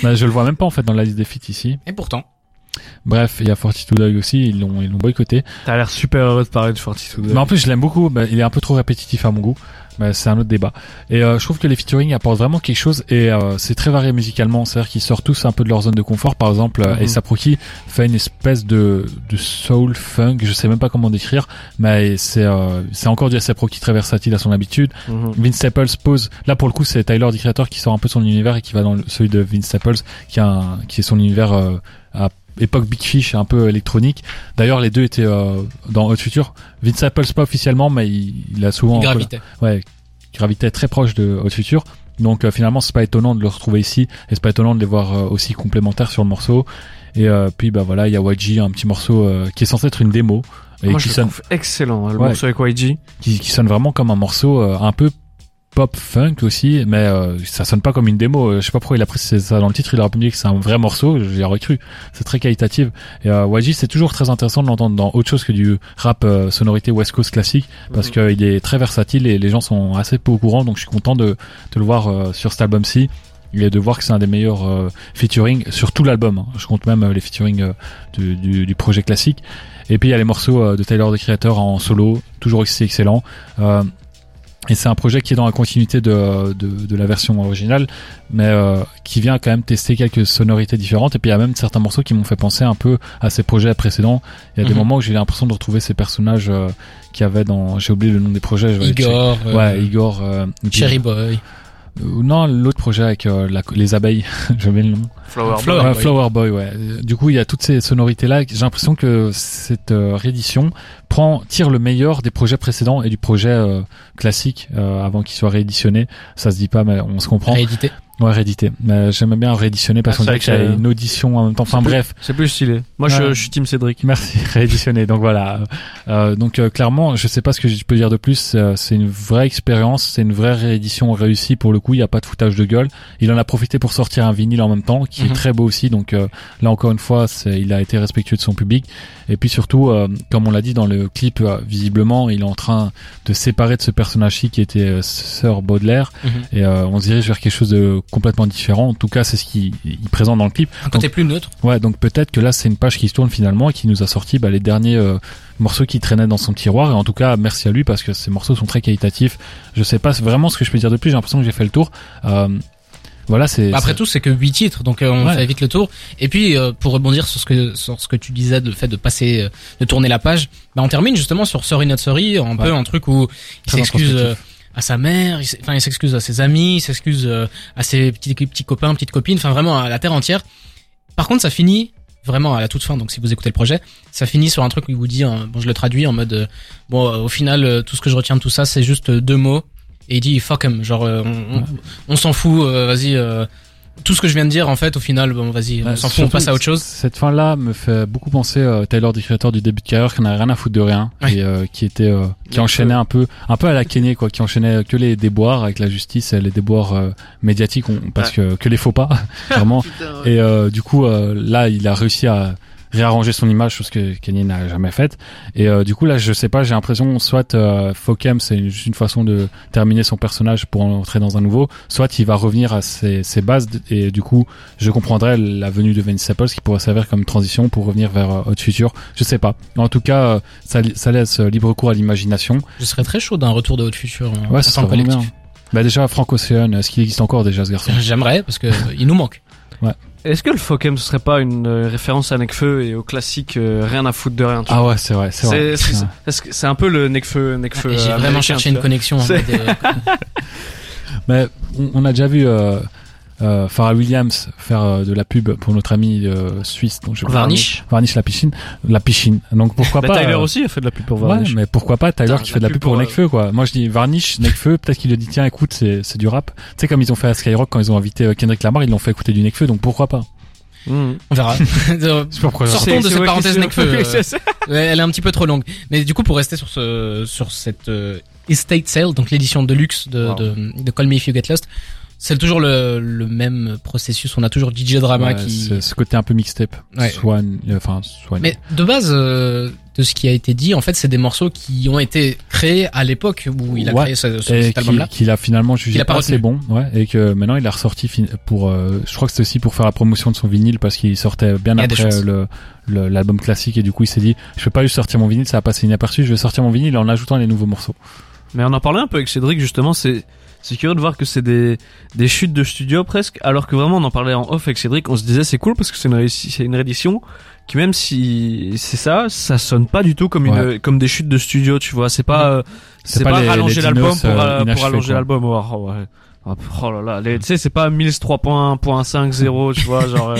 Bah, je le vois même pas en fait dans la liste des feats ici. Et pourtant, Bref, il y a 42 Dog aussi, ils l'ont ils l'ont boycotté. T'as l'air super heureux de parler de Fortitude. Mais en plus, je l'aime beaucoup. bah, il est un peu trop répétitif à mon goût. Mais c'est un autre débat. Et euh, je trouve que les featuring apportent vraiment quelque chose et euh, c'est très varié musicalement. C'est-à-dire qu'ils sortent tous un peu de leur zone de confort. Par exemple. A$AP Rocky fait une espèce de, de soul funk. Je sais même pas comment décrire, mais c'est euh, c'est encore du A$AP Rocky très versatile à son habitude. Mhm. Vince Staples pose. Là pour le coup, c'est Tyler, the Creator, qui sort un peu son univers et qui va dans le- celui de Vince Staples, qui a un- qui est son univers euh, à époque Big Fish, un peu électronique. D'ailleurs, les deux étaient euh, dans Hot Future. Vince Staples pas officiellement, mais il, il a souvent il gravitait. ouais, gravitait très proche de Hot Future. Donc euh, finalement, c'est pas étonnant de le retrouver ici, et c'est pas étonnant de les voir euh, aussi complémentaires sur le morceau. Et euh, puis bah voilà, il y a YG, un petit morceau euh, qui est censé être une démo et Moi, qui je le sonne trouve excellent, hein, le Ouais. morceau avec YG. qui, qui sonne vraiment comme un morceau euh, un peu pop funk aussi, mais euh, ça sonne pas comme une démo. Euh, Je sais pas pourquoi il a pris ça dans le titre. Il aurait pu me dire que c'est un vrai morceau. J'y aurais cru. C'est très qualitatif. Et euh, YG, c'est toujours très intéressant de l'entendre dans autre chose que du rap euh, sonorité West Coast classique, parce Mhm. qu'il est très versatile et les gens sont assez peu au courant. Donc je suis content de, de le voir euh, sur cet album-ci et de voir que c'est un des meilleurs euh, featuring sur tout l'album. hein. Je compte même euh, les featuring euh, du, du, du projet classique. Et puis il y a les morceaux de Tyler the Creator en solo, toujours aussi excellent. Et c'est un projet qui est dans la continuité de, de, de la version originale, mais euh, qui vient quand même tester quelques sonorités différentes. Et puis il y a même certains morceaux qui m'ont fait penser un peu à ces projets précédents. Il y a des Mhm. moments où j'ai l'impression de retrouver ces personnages euh, qu'il y avait dans... J'ai oublié le nom des projets. je Igor, euh, Ouais, Igor. Euh, Cherry Boy. Euh, non, l'autre projet avec euh, la- les abeilles. J'ai oublié le nom. Flower, Flower Boy. Flower Boy, ouais. Du coup, il y a toutes ces sonorités là. J'ai l'impression que cette euh, réédition prend tire le meilleur des projets précédents et du projet euh, classique euh, avant qu'il soit rééditionné. Ça se dit pas, mais on se comprend. Réédité. Ouais, réédité. Mais j'aime bien rééditionner parce Ah, qu'on c'est dirait qu'il y a que- une audition en même temps. Enfin plus- bref. C'est plus stylé. Moi, je, Ouais. je suis Team Cédric. Merci, rééditionné. Donc voilà. Euh, donc euh, clairement, je sais pas ce que je peux dire de plus. euh, c'est une vraie expérience, c'est une vraie réédition réussie pour le coup. Il n'y a pas de foutage de gueule. Il en a profité pour sortir un vinyle en même temps, qui Mhm. est très beau aussi. Donc euh, là encore une fois, il a été respectueux de son public. Et puis surtout, euh, comme on l'a dit dans le clip, euh, visiblement, il est en train de séparer de ce personnage-ci qui était euh, Sœur Baudelaire. Mhm. Et euh, on se dirige vers quelque chose de complètement différent. En tout cas, c'est ce qu'il il présente dans le clip. Un côté plus neutre. Ouais, donc peut-être que là c'est une page qui se tourne finalement et qui nous a sorti bah, les derniers euh, morceaux qui traînaient dans son tiroir. Et en tout cas, merci à lui parce que ces morceaux sont très qualitatifs. Je sais pas vraiment ce que je peux dire de plus. J'ai l'impression que j'ai fait le tour. Euh, voilà, c'est. Bah, Après tout, c'est que huit titres, donc euh, on Ouais. fait vite le tour. Et puis, euh, pour rebondir sur ce que sur ce que tu disais, le fait de passer, euh, de tourner la page, bah on termine justement sur Sorry Not Sorry, un peu un truc où il s'excuse à sa mère, il enfin il s'excuse à ses amis, il s'excuse euh, à ses petits petits copains, petites copines, enfin vraiment à la terre entière. Par contre, ça finit vraiment à la toute fin. Donc, si vous écoutez le projet, ça finit sur un truc où il vous dit, hein, bon, je le traduis en mode, euh, bon, euh, au final, euh, tout ce que je retiens de tout ça, c'est juste deux mots. Et il dit fuck genre euh, on, on, on s'en fout, vas-y. Tout ce que je viens de dire, en fait, au final, bon, vas-y, on Ouais, s'en fout, on passe à autre chose. Cette fin-là me fait beaucoup penser euh, Taylor, du créateur du début de carrière, qui n'a rien à foutre de rien Ouais. et euh, qui était, euh, qui Donc, enchaînait un peu, un peu à la Kanye quoi, qui enchaînait que les déboires avec la justice, et les déboires euh, médiatiques, on- parce que que les faux pas, vraiment. Et euh, du coup, euh, là, il a réussi à réarranger son image, chose que Kanye n'a jamais faite. Et euh, du coup, là, je sais pas, j'ai l'impression, soit euh, Fokem, c'est juste une façon de terminer son personnage pour entrer dans un nouveau, soit il va revenir à ses, ses bases. Et du coup, je comprendrais la venue de Vince Staples qui pourrait servir comme transition pour revenir vers euh, Hot Future. Je sais pas. En tout cas, euh, ça, ça laisse euh, libre cours à l'imagination. Je serais très chaud d'un retour de Haute Future en, en Ouais, ça tant serait que collectif. bien. Bah déjà, Frank Ocean, est-ce qu'il existe encore déjà ce garçon? J'aimerais, parce que euh, il nous manque. Est-ce que le Fokem ce serait pas une euh, référence à Nekfeu et au classique euh, rien à foutre de rien tu Ah ouais, c'est vrai, c'est vrai. C'est un peu le Nekfeu Nekfeu. Et J'ai vraiment cherché une connexion. en mode, euh, Mais on, on a déjà vu euh, euh, Williams faire euh, de la pub pour notre ami euh, suisse, dont je Varnish. Varnish la piscine, la piscine. Donc pourquoi Bah, pas Tyler euh, aussi a fait de la pub pour Ouais, Varnish. mais pourquoi pas Tyler qui fait de la pub pour euh, Nekfeu quoi. Moi je dis Varnish, Nekfeu, peut-être qu'il le dit tiens écoute c'est c'est du rap. Tu sais comme ils ont fait à Skyrock quand ils ont invité euh, Kendrick Lamar, ils l'ont fait écouter du Nekfeu donc pourquoi pas. Mhm. On verra. Euh. Sortons de cette parenthèse euh. Ouais, Elle est un petit peu trop longue. Mais du coup, pour rester sur ce, sur cette euh, estate sale, donc l'édition de luxe de, Wow. de, de Call Me If You Get Lost, c'est toujours le, le même processus. On a toujours DJ Drama Ouais, qui. c'est ce côté un peu mixtape. Ouais. Swan, euh, enfin Swan. Mais de base, euh, de ce qui a été dit, en fait, c'est des morceaux qui ont été créés à l'époque où il a Ouais. créé ce, ce- et cet album-là. qu'il qu'il a finalement jugé Qu'il a pas assez retenu. bon, ouais, et que maintenant il a ressorti pour, euh, je crois que c'était aussi pour faire la promotion de son vinyle parce qu'il sortait bien Il après le- l'album classique et du coup il s'est dit, je peux pas juste sortir mon vinyle, ça va passer inaperçu, je vais sortir mon vinyle en ajoutant les nouveaux morceaux. Mais on en parlait un peu avec Cédric justement, c'est c'est curieux de voir que c'est des des chutes de studio presque, alors que vraiment on en parlait en off avec Cédric, on se disait c'est cool parce que c'est une c'est une réédition qui même si c'est ça, ça sonne pas du tout comme une comme des chutes de studio, tu vois, c'est pas euh, C'est c'est pas pas, les- rallonger l'album pour, euh, euh, pour allonger l'album. Oh, oh, ouais. Oh, oh là là, tu sais c'est pas 1003.50 tu vois, genre euh,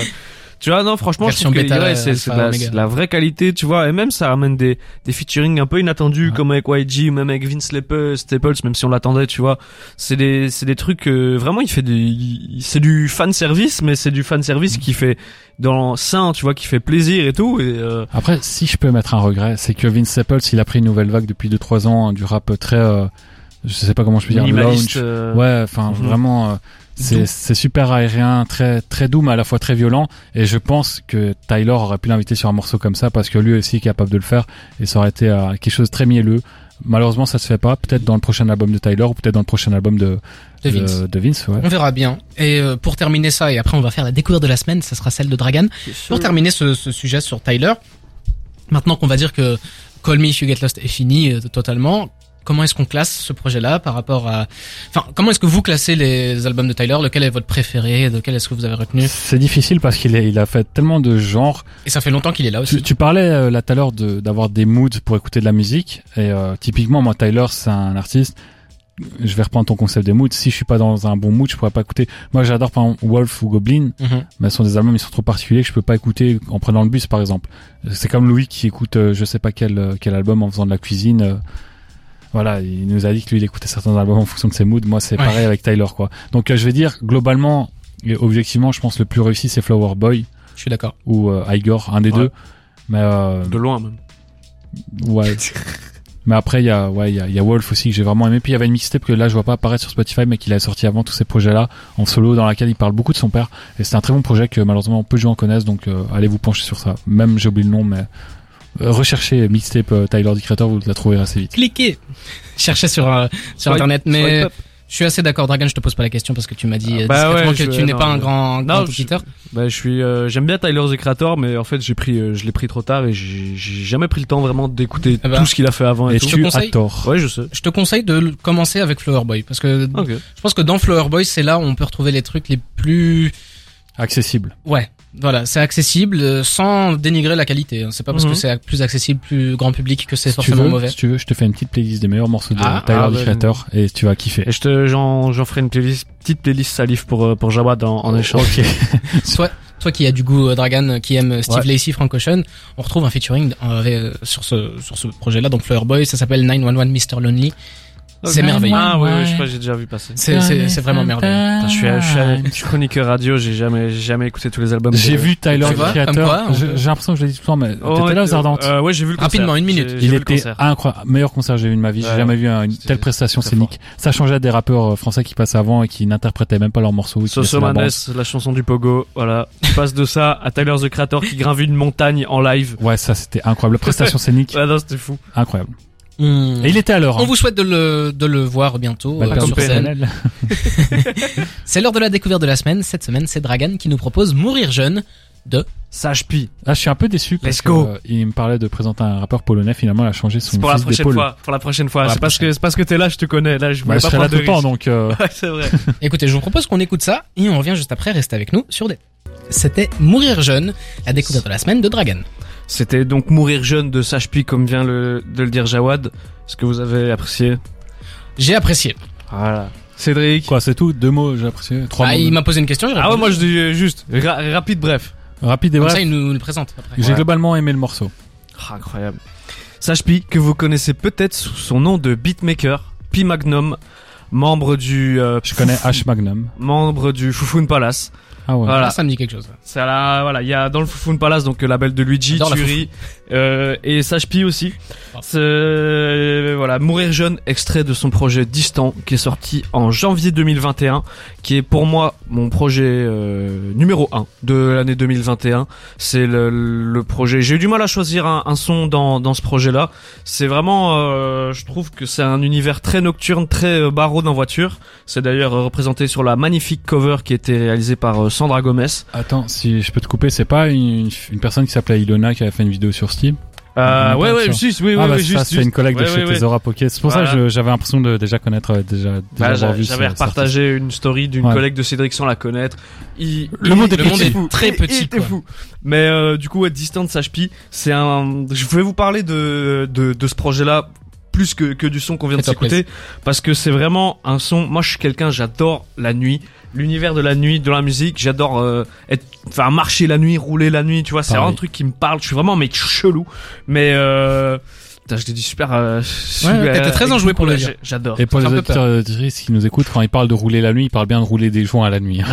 tu vois non franchement je trouve que ouais, c'est de, la- de vraie qualité, tu vois, et même ça ramène des des featuring un peu inattendus Ouais. comme avec YG ou même avec Vince Staples, Staples même si on l'attendait, tu vois. C'est des c'est des trucs euh, vraiment il fait des il- c'est du fan service mais c'est du fan service qui fait dans sain, tu vois, qui fait plaisir et tout et euh, Après, si je peux mettre un regret, c'est que Vince Staples, il a pris une nouvelle vague depuis 2-3 ans, hein, du rap très, euh, je sais pas comment je peux dire, lounge. euh, Ouais, enfin Mhm. vraiment, euh, c'est super aérien, très très doux, mais à la fois très violent. Et je pense que Tyler aurait pu l'inviter sur un morceau comme ça parce que lui aussi est capable de le faire et ça aurait été euh, quelque chose de très mielleux. Malheureusement, ça se fait pas. Peut-être dans le prochain album de Tyler ou peut-être dans le prochain album de De Vince. de Vince, ouais. On verra bien. Et euh, pour terminer ça, et après on va faire la découverte de la semaine, ça sera celle de Dragan. Pour terminer ce, ce sujet sur Tyler, maintenant qu'on va dire que Call Me If You Get Lost est fini euh, totalement, comment est-ce qu'on classe ce projet-là par rapport à... Enfin, comment est-ce que vous classez les albums de Tyler? Lequel est votre préféré? Lequel est-ce que vous avez retenu? C'est difficile parce qu'il il a fait tellement de genres. Et ça fait longtemps qu'il est là aussi. Tu, tu parlais euh, là tout à l'heure de- d'avoir des moods pour écouter de la musique et euh, typiquement moi Tyler c'est un artiste je vais reprendre ton concept des moods. Si je suis pas dans un bon mood, je pourrais pas écouter. Moi, j'adore par exemple Wolf ou Goblin, Mhm. mais ce sont des albums ils sont trop particuliers que je peux pas écouter en prenant le bus, par exemple. C'est comme Louis qui écoute, euh, je sais pas quel euh, quel album en faisant de la cuisine. Voilà, il nous a dit que lui il écoutait certains albums en fonction de ses moods. Moi, c'est Ouais. pareil avec Tyler, quoi. Donc, euh, je vais dire globalement, et objectivement, je pense le plus réussi c'est Flower Boy Je suis d'accord. ou euh, Igor, un des Ouais. deux. Mais euh, De loin même. Ouais. mais après, il y a, ouais, il y a, il y a Wolf aussi que j'ai vraiment aimé. Puis il y avait une mixtape que là, je vois pas apparaître sur Spotify, mais qu'il a sorti avant tous ces projets-là, en solo, dans laquelle il parle beaucoup de son père. Et c'est un très bon projet que malheureusement peu de gens connaissent, donc euh, allez vous pencher sur ça. Même, j'ai oublié le nom, mais recherchez mixtape euh, Tyler the Creator, vous la trouverez assez vite. Cliquez. Cherchez sur euh, sur Swipe- internet, mais je suis assez d'accord. Dragon, je te pose pas la question parce que tu m'as dit Ah, euh, bah ouais, que je- tu n'es pas un grand, grand Non, je-. Bah, je suis, euh, j'aime bien Tyler the Creator, mais en fait, j'ai pris, euh, je l'ai pris trop tard et j'ai jamais pris le temps vraiment d'écouter Eh ben, tout ce qu'il a fait avant et, Et tout. tu conseille- as tort. Ouais, je sais. Je te conseille de commencer avec Flower Boy parce que je pense que dans Flower Boy, c'est là où on peut retrouver les trucs les plus Accessible. Ouais, voilà, c'est accessible euh, sans dénigrer la qualité. hein. C'est pas parce Mhm. que c'est plus accessible, plus grand public que c'est Si tu forcément veux, mauvais. si tu veux, je te fais une petite playlist des meilleurs morceaux de Ah, Tyler ah, the bah, Creator et tu vas kiffer. Et je te, j'en, j'en ferai une playlist, petite playlist salif pour, euh, pour Jawad en, en échange. Toi, toi qui as du goût, euh, Dragan, euh, qui aime Steve Ouais. Lacey, Frank Ocean, on retrouve un featuring euh, euh, sur ce sur ce projet-là, donc Flower Boy, ça s'appelle 911 Mr Lonely. C'est merveilleux. Ah ouais, ouais, je crois que j'ai déjà vu passer. C'est c'est c'est vraiment merveilleux. Putain, je suis, je suis, je suis chroniqueur radio, j'ai jamais, j'ai jamais écouté tous les albums. J'ai vu Tyler the Creator. J'ai l'impression que je l'ai dit tout le temps, mais Oh, t'étais là aux euh, Ardentes. euh, ouais, j'ai vu le concert. Rapidement, une minute. Il était concert. incroyable, meilleur concert que j'ai vu de ma vie. J'ai Ouais. jamais vu un- une telle prestation scénique. Ça changeait des rappeurs euh, français qui passaient avant et qui n'interprétaient même pas leurs morceaux. Sosomanes, la chanson du Pogo, voilà. Tu passes de ça à Tyler the Creator qui gravit une montagne en live. Ouais, ça c'était incroyable. Prestation scénique, Ouais, non, c'était fou. incroyable. Hmm. Et il était à l'heure. On hein. vous souhaite de le, de le voir bientôt Bah, euh, sur scène. C'est l'heure de la découverte de la semaine. Cette semaine, c'est Dragan qui nous propose Mourir jeune de Sage Pi. Ah, je suis un peu déçu parce Let's go. que, euh, il me parlait de présenter un rappeur polonais. Finalement, il a changé son C'est pour la prochaine d'épaule. fois. Pour la prochaine fois. La C'est parce que, c'est parce que t'es là, je te connais. Là, je Bah, voulais je pas prendre de temps, donc. euh, Ouais, c'est vrai. Écoutez, je vous propose qu'on écoute ça et on revient juste après. Restez avec nous sur des. C'était Mourir jeune, la découverte de la semaine de Dragan. C'était donc Mourir jeune de Sage comme vient le, de le dire Jawad. Est-ce que vous avez apprécié? J'ai apprécié. Voilà. Cédric. Quoi, c'est tout Deux mots, j'ai apprécié. Trois Ah, mots. il m'a posé une question. j'ai Ah ouais, moi je dis euh, juste, ra- rapide, bref. Rapide et Comme bref. ça, il nous le présente après. J'ai Ouais. globalement aimé le morceau. Ah, incroyable. Sage Pi, que vous connaissez peut-être sous son nom de beatmaker, Pi Magnum, membre du, euh, Je connais H Magnum. membre du Foufoun Palace. Ah ouais. Voilà. Ah, ça me dit quelque chose. C'est à la, voilà, il y a dans le Foufoun Palace donc le label de Luigi, J'adore la Turi, euh, et Sage Pi aussi. Ah. C'est, euh, voilà, Mourir jeune, extrait de son projet Distant qui est sorti en janvier 2021, qui est pour moi mon projet euh, numéro 1 de l'année 2021. C'est le, le projet. J'ai eu du mal à choisir un, un son dans dans ce projet-là. C'est vraiment, euh, je trouve que c'est un univers très nocturne, très euh, barreau en voiture. C'est d'ailleurs euh, représenté sur la magnifique cover qui a été réalisée par euh, Sandra Gomez. Attends, si je peux te couper, c'est pas une, une personne qui s'appelait Ilona qui avait fait une vidéo sur Steam Euh, ouais, ouais, juste, oui, Ah oui, bah oui, juste, c'est une collègue de Ouais, chez ouais. Tesora Pocket. C'est pour ça que j'avais l'impression de déjà connaître euh, déjà, déjà Bah, vu. J'avais repartagé une story d'une Ouais. collègue de Cédric sans la connaître. Il, Le il- monde est le monde petit. est très petit. il quoi. fou. Mais euh, du coup, ouais, Distant Sage-Pi, c'est un. Je vais vous parler de de, de ce projet-là plus que que du son qu'on vient de s'écouter parce que c'est vraiment un son. Moi, je suis quelqu'un, j'adore la nuit, l'univers de la nuit, de la musique. J'adore euh, être, enfin marcher la nuit, rouler la nuit. Tu vois, c'est vraiment un truc qui me parle. Je suis vraiment un mec chelou, mais. euh, Putain, je t'ai dit super. Euh, super- t'étais très enjoué pour le dire. J'adore. Et pour les auditeurs qui nous écoutent, quand ils parlent de rouler la nuit, ils parlent bien de rouler des joints à la nuit. Non,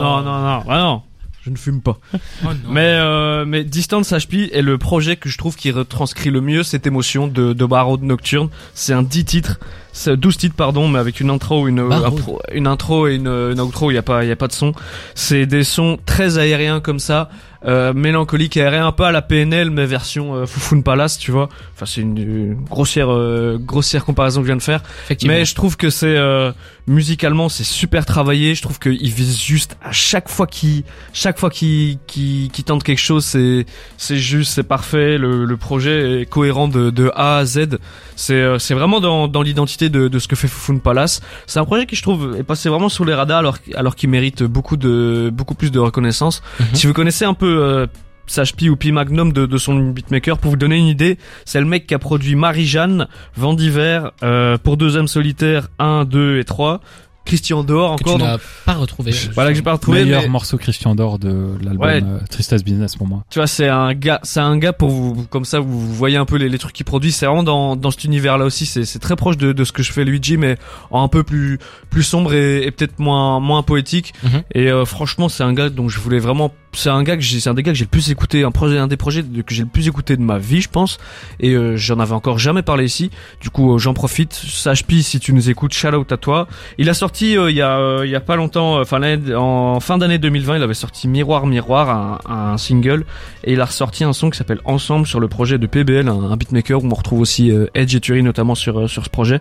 non, non, non, ah non. Je ne fume pas. Oh, non. Mais euh, mais Distance HP est le projet que je trouve qui retranscrit le mieux cette émotion de de Barreau Nocturne. C'est un 10 titres, 12 titres pardon, mais avec une intro, une Barreau. un pro- une intro et une, une outro, il y a pas il y a pas de son. C'est des sons très aériens comme ça, euh, mélancoliques et aériens un peu à la PNL mais version euh, Foufoune Palace, tu vois. Enfin, c'est une, une grossière euh, grossière comparaison que je viens de faire. Mais je trouve que c'est euh, musicalement c'est super travaillé. Je trouve qu'il vise juste à chaque fois qu'il chaque fois qu'il qu'il qu'il tente quelque chose, c'est c'est juste, c'est parfait. Le, le projet est cohérent de, de A à Z. C'est euh, c'est vraiment dans dans l'identité de de ce que fait Fufun Palace. C'est un projet qui je trouve est passé vraiment sous les radars alors alors qu'il mérite beaucoup de beaucoup plus de reconnaissance. Mhm. Si vous connaissez un peu euh, Sage P ou P Magnum de, de son beatmaker. Pour vous donner une idée, c'est le mec qui a produit Marie-Jeanne, Vent d'hiver, euh, pour deux âmes solitaires 1, 2 et 3. Christian Dehors Que tu encore. donc- n'as pas retrouvé. voilà que j'ai pas retrouvé. Meilleur mais- morceau Christian Dior de l'album Ouais. euh, Tristesse Business pour moi. Tu vois, c'est un gars, c'est un gars pour vous, comme ça, vous voyez un peu les, les trucs qu'il produit. C'est vraiment dans, dans cet univers-là aussi. C'est, c'est très proche de, de ce que je fais Luigi, mais en un peu plus, plus sombre et, et peut-être moins, moins poétique. Mhm. Et euh, franchement, c'est un gars dont je voulais vraiment. C'est un gars que c'est un des gars que j'ai le plus écouté, un projet, un des projets que j'ai le plus écouté de ma vie, je pense. Et euh, j'en avais encore jamais parlé ici. Du coup, euh, j'en profite. Sage P, si tu nous écoutes, shout out à toi. Il a sorti euh, il y a, euh, il y a pas longtemps, enfin en fin d'année 2020, il avait sorti Miroir Miroir, un, un single, et il a ressorti un son qui s'appelle Ensemble sur le projet de PBL, un, beatmaker où on retrouve aussi Edge et Thury notamment sur sur ce projet.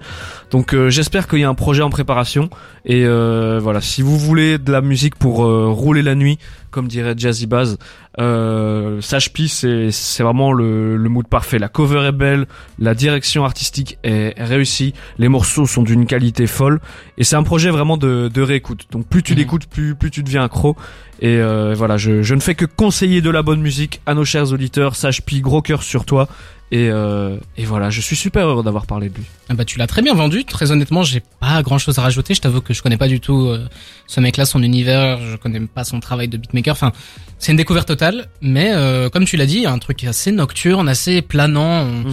Donc j'espère qu'il y a un projet en préparation. Et voilà, si vous voulez de la musique pour rouler la nuit, comme dirait Jazzy Baz, euh, Sage P, c'est c'est vraiment le, le mood parfait. La cover est belle, la direction artistique est réussie, les morceaux sont d'une qualité folle, et c'est un projet vraiment de, de réécoute. Donc plus tu Mhm. l'écoutes, plus plus tu deviens accro. Et euh, voilà, je, je ne fais que conseiller de la bonne musique à nos chers auditeurs. Sage P, gros cœur sur toi. Et, euh, et voilà, je suis super heureux d'avoir parlé de lui. Ah bah tu l'as très bien vendu. Très honnêtement, j'ai pas grand chose à rajouter. Je t'avoue que je connais pas du tout euh, ce mec-là, son univers. Je connais pas son travail de beatmaker. Enfin, c'est une découverte totale. Mais euh, comme tu l'as dit, un truc assez nocturne, assez planant. On-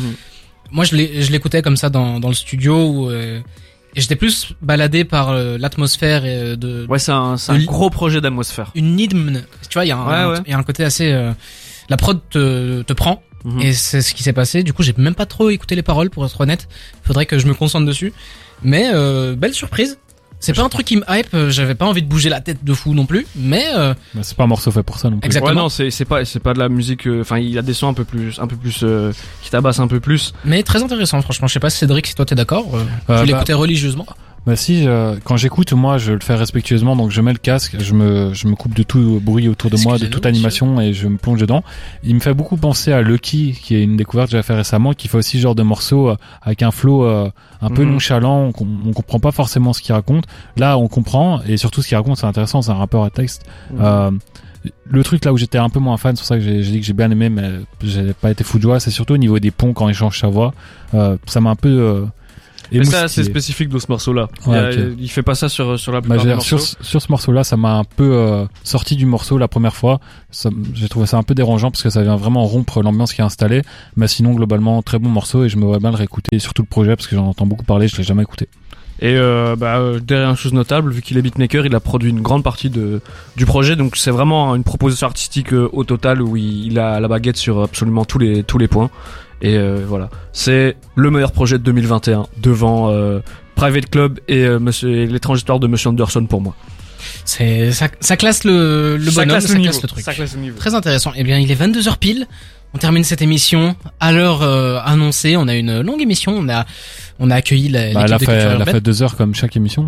Moi, je l'écoutais comme ça dans, dans le studio. Où, euh, et j'étais plus baladé par euh, l'atmosphère et euh, de Ouais, c'est un, un gros projet d'atmosphère. une hymne. Tu vois, il y Ouais, ouais. y a un côté assez. euh, la prod te, te prend. Mhm. Et c'est ce qui s'est passé. Du coup, j'ai même pas trop écouté les paroles pour être honnête. Faudrait que je me concentre dessus. Mais euh, belle surprise. C'est pas un truc qui me hype. euh, J'avais pas envie de bouger la tête de fou non plus. Mais euh, Bah, c'est pas un morceau fait pour ça non plus. Exactement. Ouais, non, c'est c'est pas c'est pas de la musique. euh, Enfin, il a des sons un peu plus un peu plus euh, qui tabassent un peu plus. mais très intéressant. Franchement, je sais pas Cédric si toi t'es d'accord. Euh, Euh, tu bah, l'écoutais religieusement. Bah si, euh, quand j'écoute, moi, je le fais respectueusement, donc je mets le casque, je me, je me coupe de tout bruit autour de moi, de toute animation, et je me plonge dedans. Il me fait beaucoup penser à Lucky, qui est une découverte que j'ai fait récemment, qui fait aussi ce genre de morceau euh, avec un flow euh, un peu Mhm. nonchalant, on, on comprend pas forcément ce qu'il raconte. Là, on comprend, et surtout ce qu'il raconte, c'est intéressant, c'est un rapport à texte. Euh, le truc là où j'étais un peu moins fan, c'est pour ça que j'ai dit que j'ai bien aimé, mais j'ai pas été fou de joie, c'est surtout au niveau des ponts quand il change sa voix. Euh, ça m'a un peu... Euh, Mais ça, c'est spécifique de ce morceau-là. Ouais, il, y a- ok. il fait pas ça sur sur la Bah, plupart j'ai- des morceaux. sur, sur ce morceau-là, ça m'a un peu euh, sorti du morceau la première fois. J'ai trouvé ça un peu dérangeant parce que ça vient vraiment rompre l'ambiance qui est installée. Mais sinon, globalement, très bon morceau et je me vois bien le réécouter. Surtout le projet parce que j'en entends beaucoup parler, je l'ai jamais écouté. Et euh, bah, euh, derrière une chose notable, vu qu'il est beatmaker, il a produit une grande partie de, du projet, donc c'est vraiment une proposition artistique euh, au total où il, il a la baguette sur absolument tous les tous les points. Et euh, voilà, c'est le meilleur projet de 2021 devant euh, Private Club et euh, Monsieur l'étrange histoire de Monsieur Anderson pour moi. C'est ça, ça classe le, le Ça bonhomme, classe ça le classe niveau. le truc. Ça classe le niveau. Très intéressant. Eh bien, il est 22h pile. On termine cette émission à l'heure euh, annoncée. On a une longue émission. On a on a accueilli la- Bah, l'équipe elle, a fait, elle a fait deux heures comme chaque émission.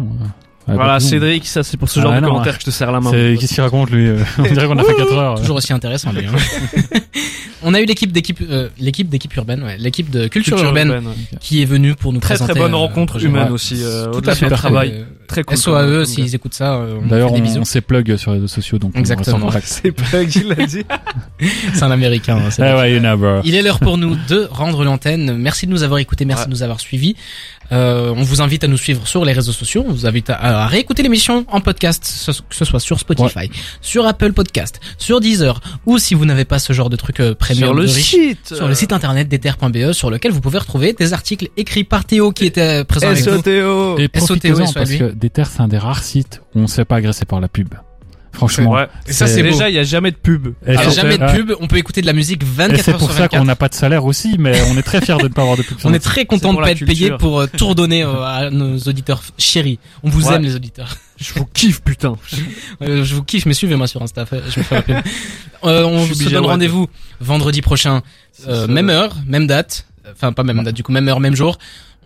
Voilà, long. Cédric, ça c'est pour ce Ah, genre de non, commentaires ouais. que je te serre la main. C'est- Qu'est-ce qu'il raconte lui euh, On dirait qu'on a fait 4 heures. Toujours aussi intéressant, lui. hein. on a eu l'équipe d'équipe, euh, l'équipe d'équipe urbaine, ouais, l'équipe de culture, urbaine, qui est venue pour nous Très présenter. très bonne euh, rencontre humaine aussi, euh, Tout à fait. travail. Euh, Très cool. SOAE, s'ils écoutent ça, on D'ailleurs, fait des on, s'est plug sur les réseaux sociaux, donc Exactement. C'est pas qu'il l'a dit. C'est un américain. hein, c'est Eh. Il est l'heure pour nous de rendre l'antenne. Merci de nous avoir écoutés, merci de nous avoir suivis. Euh, on vous invite à nous suivre sur les réseaux sociaux. On vous invite à, à réécouter l'émission en podcast, ce- que ce soit sur Spotify, sur Apple Podcast, sur Deezer, ou si vous n'avez pas ce genre de truc euh, premium Sur le de riche, site. sur le site internet d'ether.be, sur lequel vous pouvez retrouver des articles écrits par Théo qui était présent avec nous. SOTO. Et SOTO, profitez-en parce que Déter, c'est un des rares sites où on se fait pas agresser par la pub. Franchement. Ouais. Et ça, c'est. Déjà, il y a jamais de pub. Il y a jamais de pub, on peut écouter de la musique Et 24 c'est heures pour sur ça 24. qu'on n'a pas de salaire aussi, mais on est très fiers de ne pas avoir de pub. sur On est très content de pour pas être payé pour euh, tout redonner euh, à nos auditeurs chéris. On vous Ouais. aime les auditeurs. Je vous kiffe, putain. Euh, je vous kiffe, mais suivez-moi sur Insta. Je me fais la. Euh, on Je se donne rendez-vous vendredi prochain, euh, même heure, même date. Enfin, pas même date, du coup, même heure, même jour.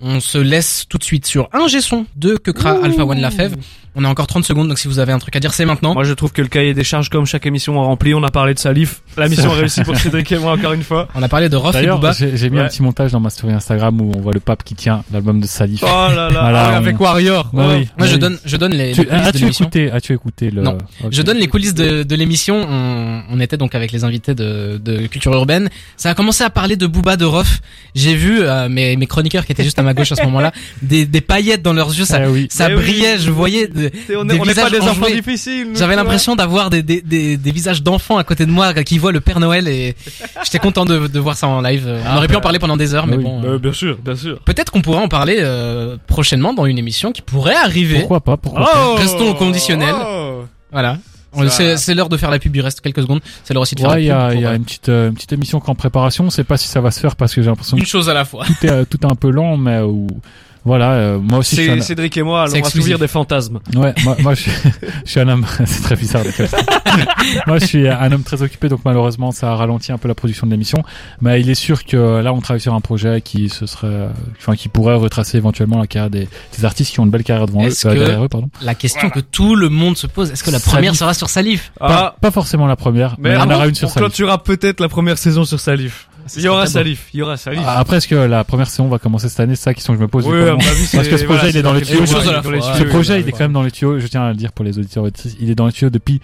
On se laisse tout de suite sur un G-son de Kekra Alpha One La Fève. On a encore 30 secondes, donc si vous avez un truc à dire, c'est maintenant. Moi, je trouve que le cahier des charges, comme chaque émission, est rempli. On a parlé de Salif. La mission réussie pour Cédric et moi, encore une fois. On a parlé de Rof et D'ailleurs, Booba. j'ai j'ai mis Ouais. un petit montage dans ma story Instagram où on voit le pape qui tient l'album de Salif. Oh là là. Voilà. Ah, on- avec Warrior. Ouais, oui. Moi, je donne, je donne les, Tu- les coulisses de As-tu l'émission. écouté, as-tu écouté le Non. Je donne les coulisses de, de l'émission. On, on était donc avec les invités de, de Culture Urbaine. Ça a commencé à parler de Booba, de Rof. J'ai vu euh, mes, mes chroniqueurs qui étaient juste à ma gauche à ce moment-là, des, des paillettes dans leurs yeux. Ça, Ah oui. ça oui. brillait. Je voyais. on des est- on n'est pas des enfants enjoués. difficiles. J'avais l'impression d'avoir des, des, des, des visages d'enfants à côté de moi qui voient le Père Noël et j'étais content de, de voir ça en live. On Ah, aurait pu bah. en parler pendant des heures, mais oui. bon. Euh, bien sûr, bien sûr. Peut-être qu'on pourra en parler euh, prochainement dans une émission qui pourrait arriver. Pourquoi pas Pourquoi pas Restons au conditionnel. Oh. Voilà. C'est l'heure de faire la pub, il reste quelques secondes. C'est l'heure aussi de faire Ouais, il y la a, pub. il y pour, a euh, une petite, euh, une petite émission qui est en préparation. On sait pas si ça va se faire parce que j'ai l'impression que une chose à la fois. tout est, euh, tout est un peu lent, mais où, voilà, euh, moi aussi je suis C'est un, Cédric et moi, allons assouvir des fantasmes. Ouais, moi, moi je, suis, je suis un homme, c'est très bizarre de faire ça. moi je suis un homme très occupé, donc malheureusement ça a ralenti un peu la production de l'émission. Mais il est sûr que là on travaille sur un projet qui se serait, euh, enfin qui pourrait retracer éventuellement la carrière des, des artistes qui ont une belle carrière devant eux, Est-ce euh, que- derrière eux, pardon. La question que tout le monde se pose, est-ce que la Salif. première sera sur Salif? Ah, Pas, pas forcément la première, mais, mais on ah aura une sur on Salif. clôturera peut-être la première saison sur Salif. Il y aura Salif, il y aura Salif. Ah, Après, est-ce que la première saison va commencer cette année C'est ça la question que je me pose. Oui, vu à comment- mon avis, Parce que ce projet, voilà, il est dans les tuyaux. Ce projet, il est quand même dans les tuyaux. Je tiens à le dire pour les auditeurs. Il est dans les tuyaux depuis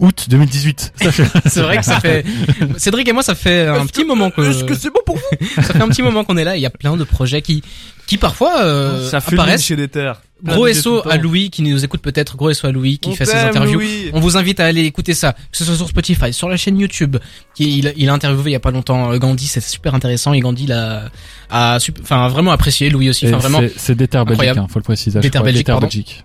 août 2018. Sachez. C'est vrai que ça fait. Cédric et moi, ça fait un petit moment que. Est-ce que c'est bon pour vous Ça fait un petit moment qu'on est là. Il y a plein de projets qui, qui parfois euh, Ça apparaissent. chez des terres. Gros SO à Louis qui nous écoute peut-être. Gros SO à Louis qui On fait ses interviews. Louis. On vous invite à aller écouter ça, que ce soit sur Spotify, sur la chaîne YouTube. Qui il, il a interviewé il y a pas longtemps euh, Gandhi, c'est super intéressant. Et Gandhi l'a a, enfin vraiment apprécié. Louis aussi, Et enfin vraiment. c'est- C'est Déter Belgique, incroyable. hein, faut le préciser. à chaque Déter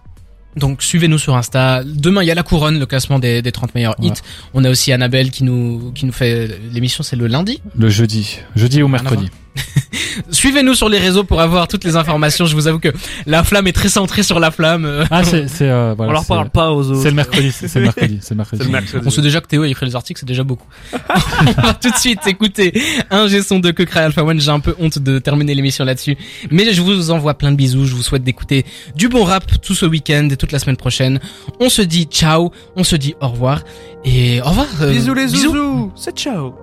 Donc suivez-nous sur Insta. Demain il y a la couronne, le classement des, des 30 meilleurs hits. Ouais. On a aussi Annabelle qui nous qui nous fait l'émission, c'est le lundi. Le jeudi. Jeudi ou mercredi. Suivez-nous sur les réseaux pour avoir toutes les informations. Je vous avoue que la flamme est très centrée sur la flamme. Ah, c'est, c'est, euh, voilà. On leur parle pas aux autres. C'est le mercredi. C'est le mercredi. C'est le mercredi. C'est le mercredi. On sait déjà que Théo a écrit les articles, c'est déjà beaucoup. On va tout de suite écouter un G-son de Que Cry Alpha One. J'ai un peu honte de terminer l'émission là-dessus. Mais je vous envoie plein de bisous. Je vous souhaite d'écouter du bon rap tout ce week-end et toute la semaine prochaine. On se dit ciao. On se dit au revoir. Et au revoir. euh, Bisous les zouzous. C'est ciao.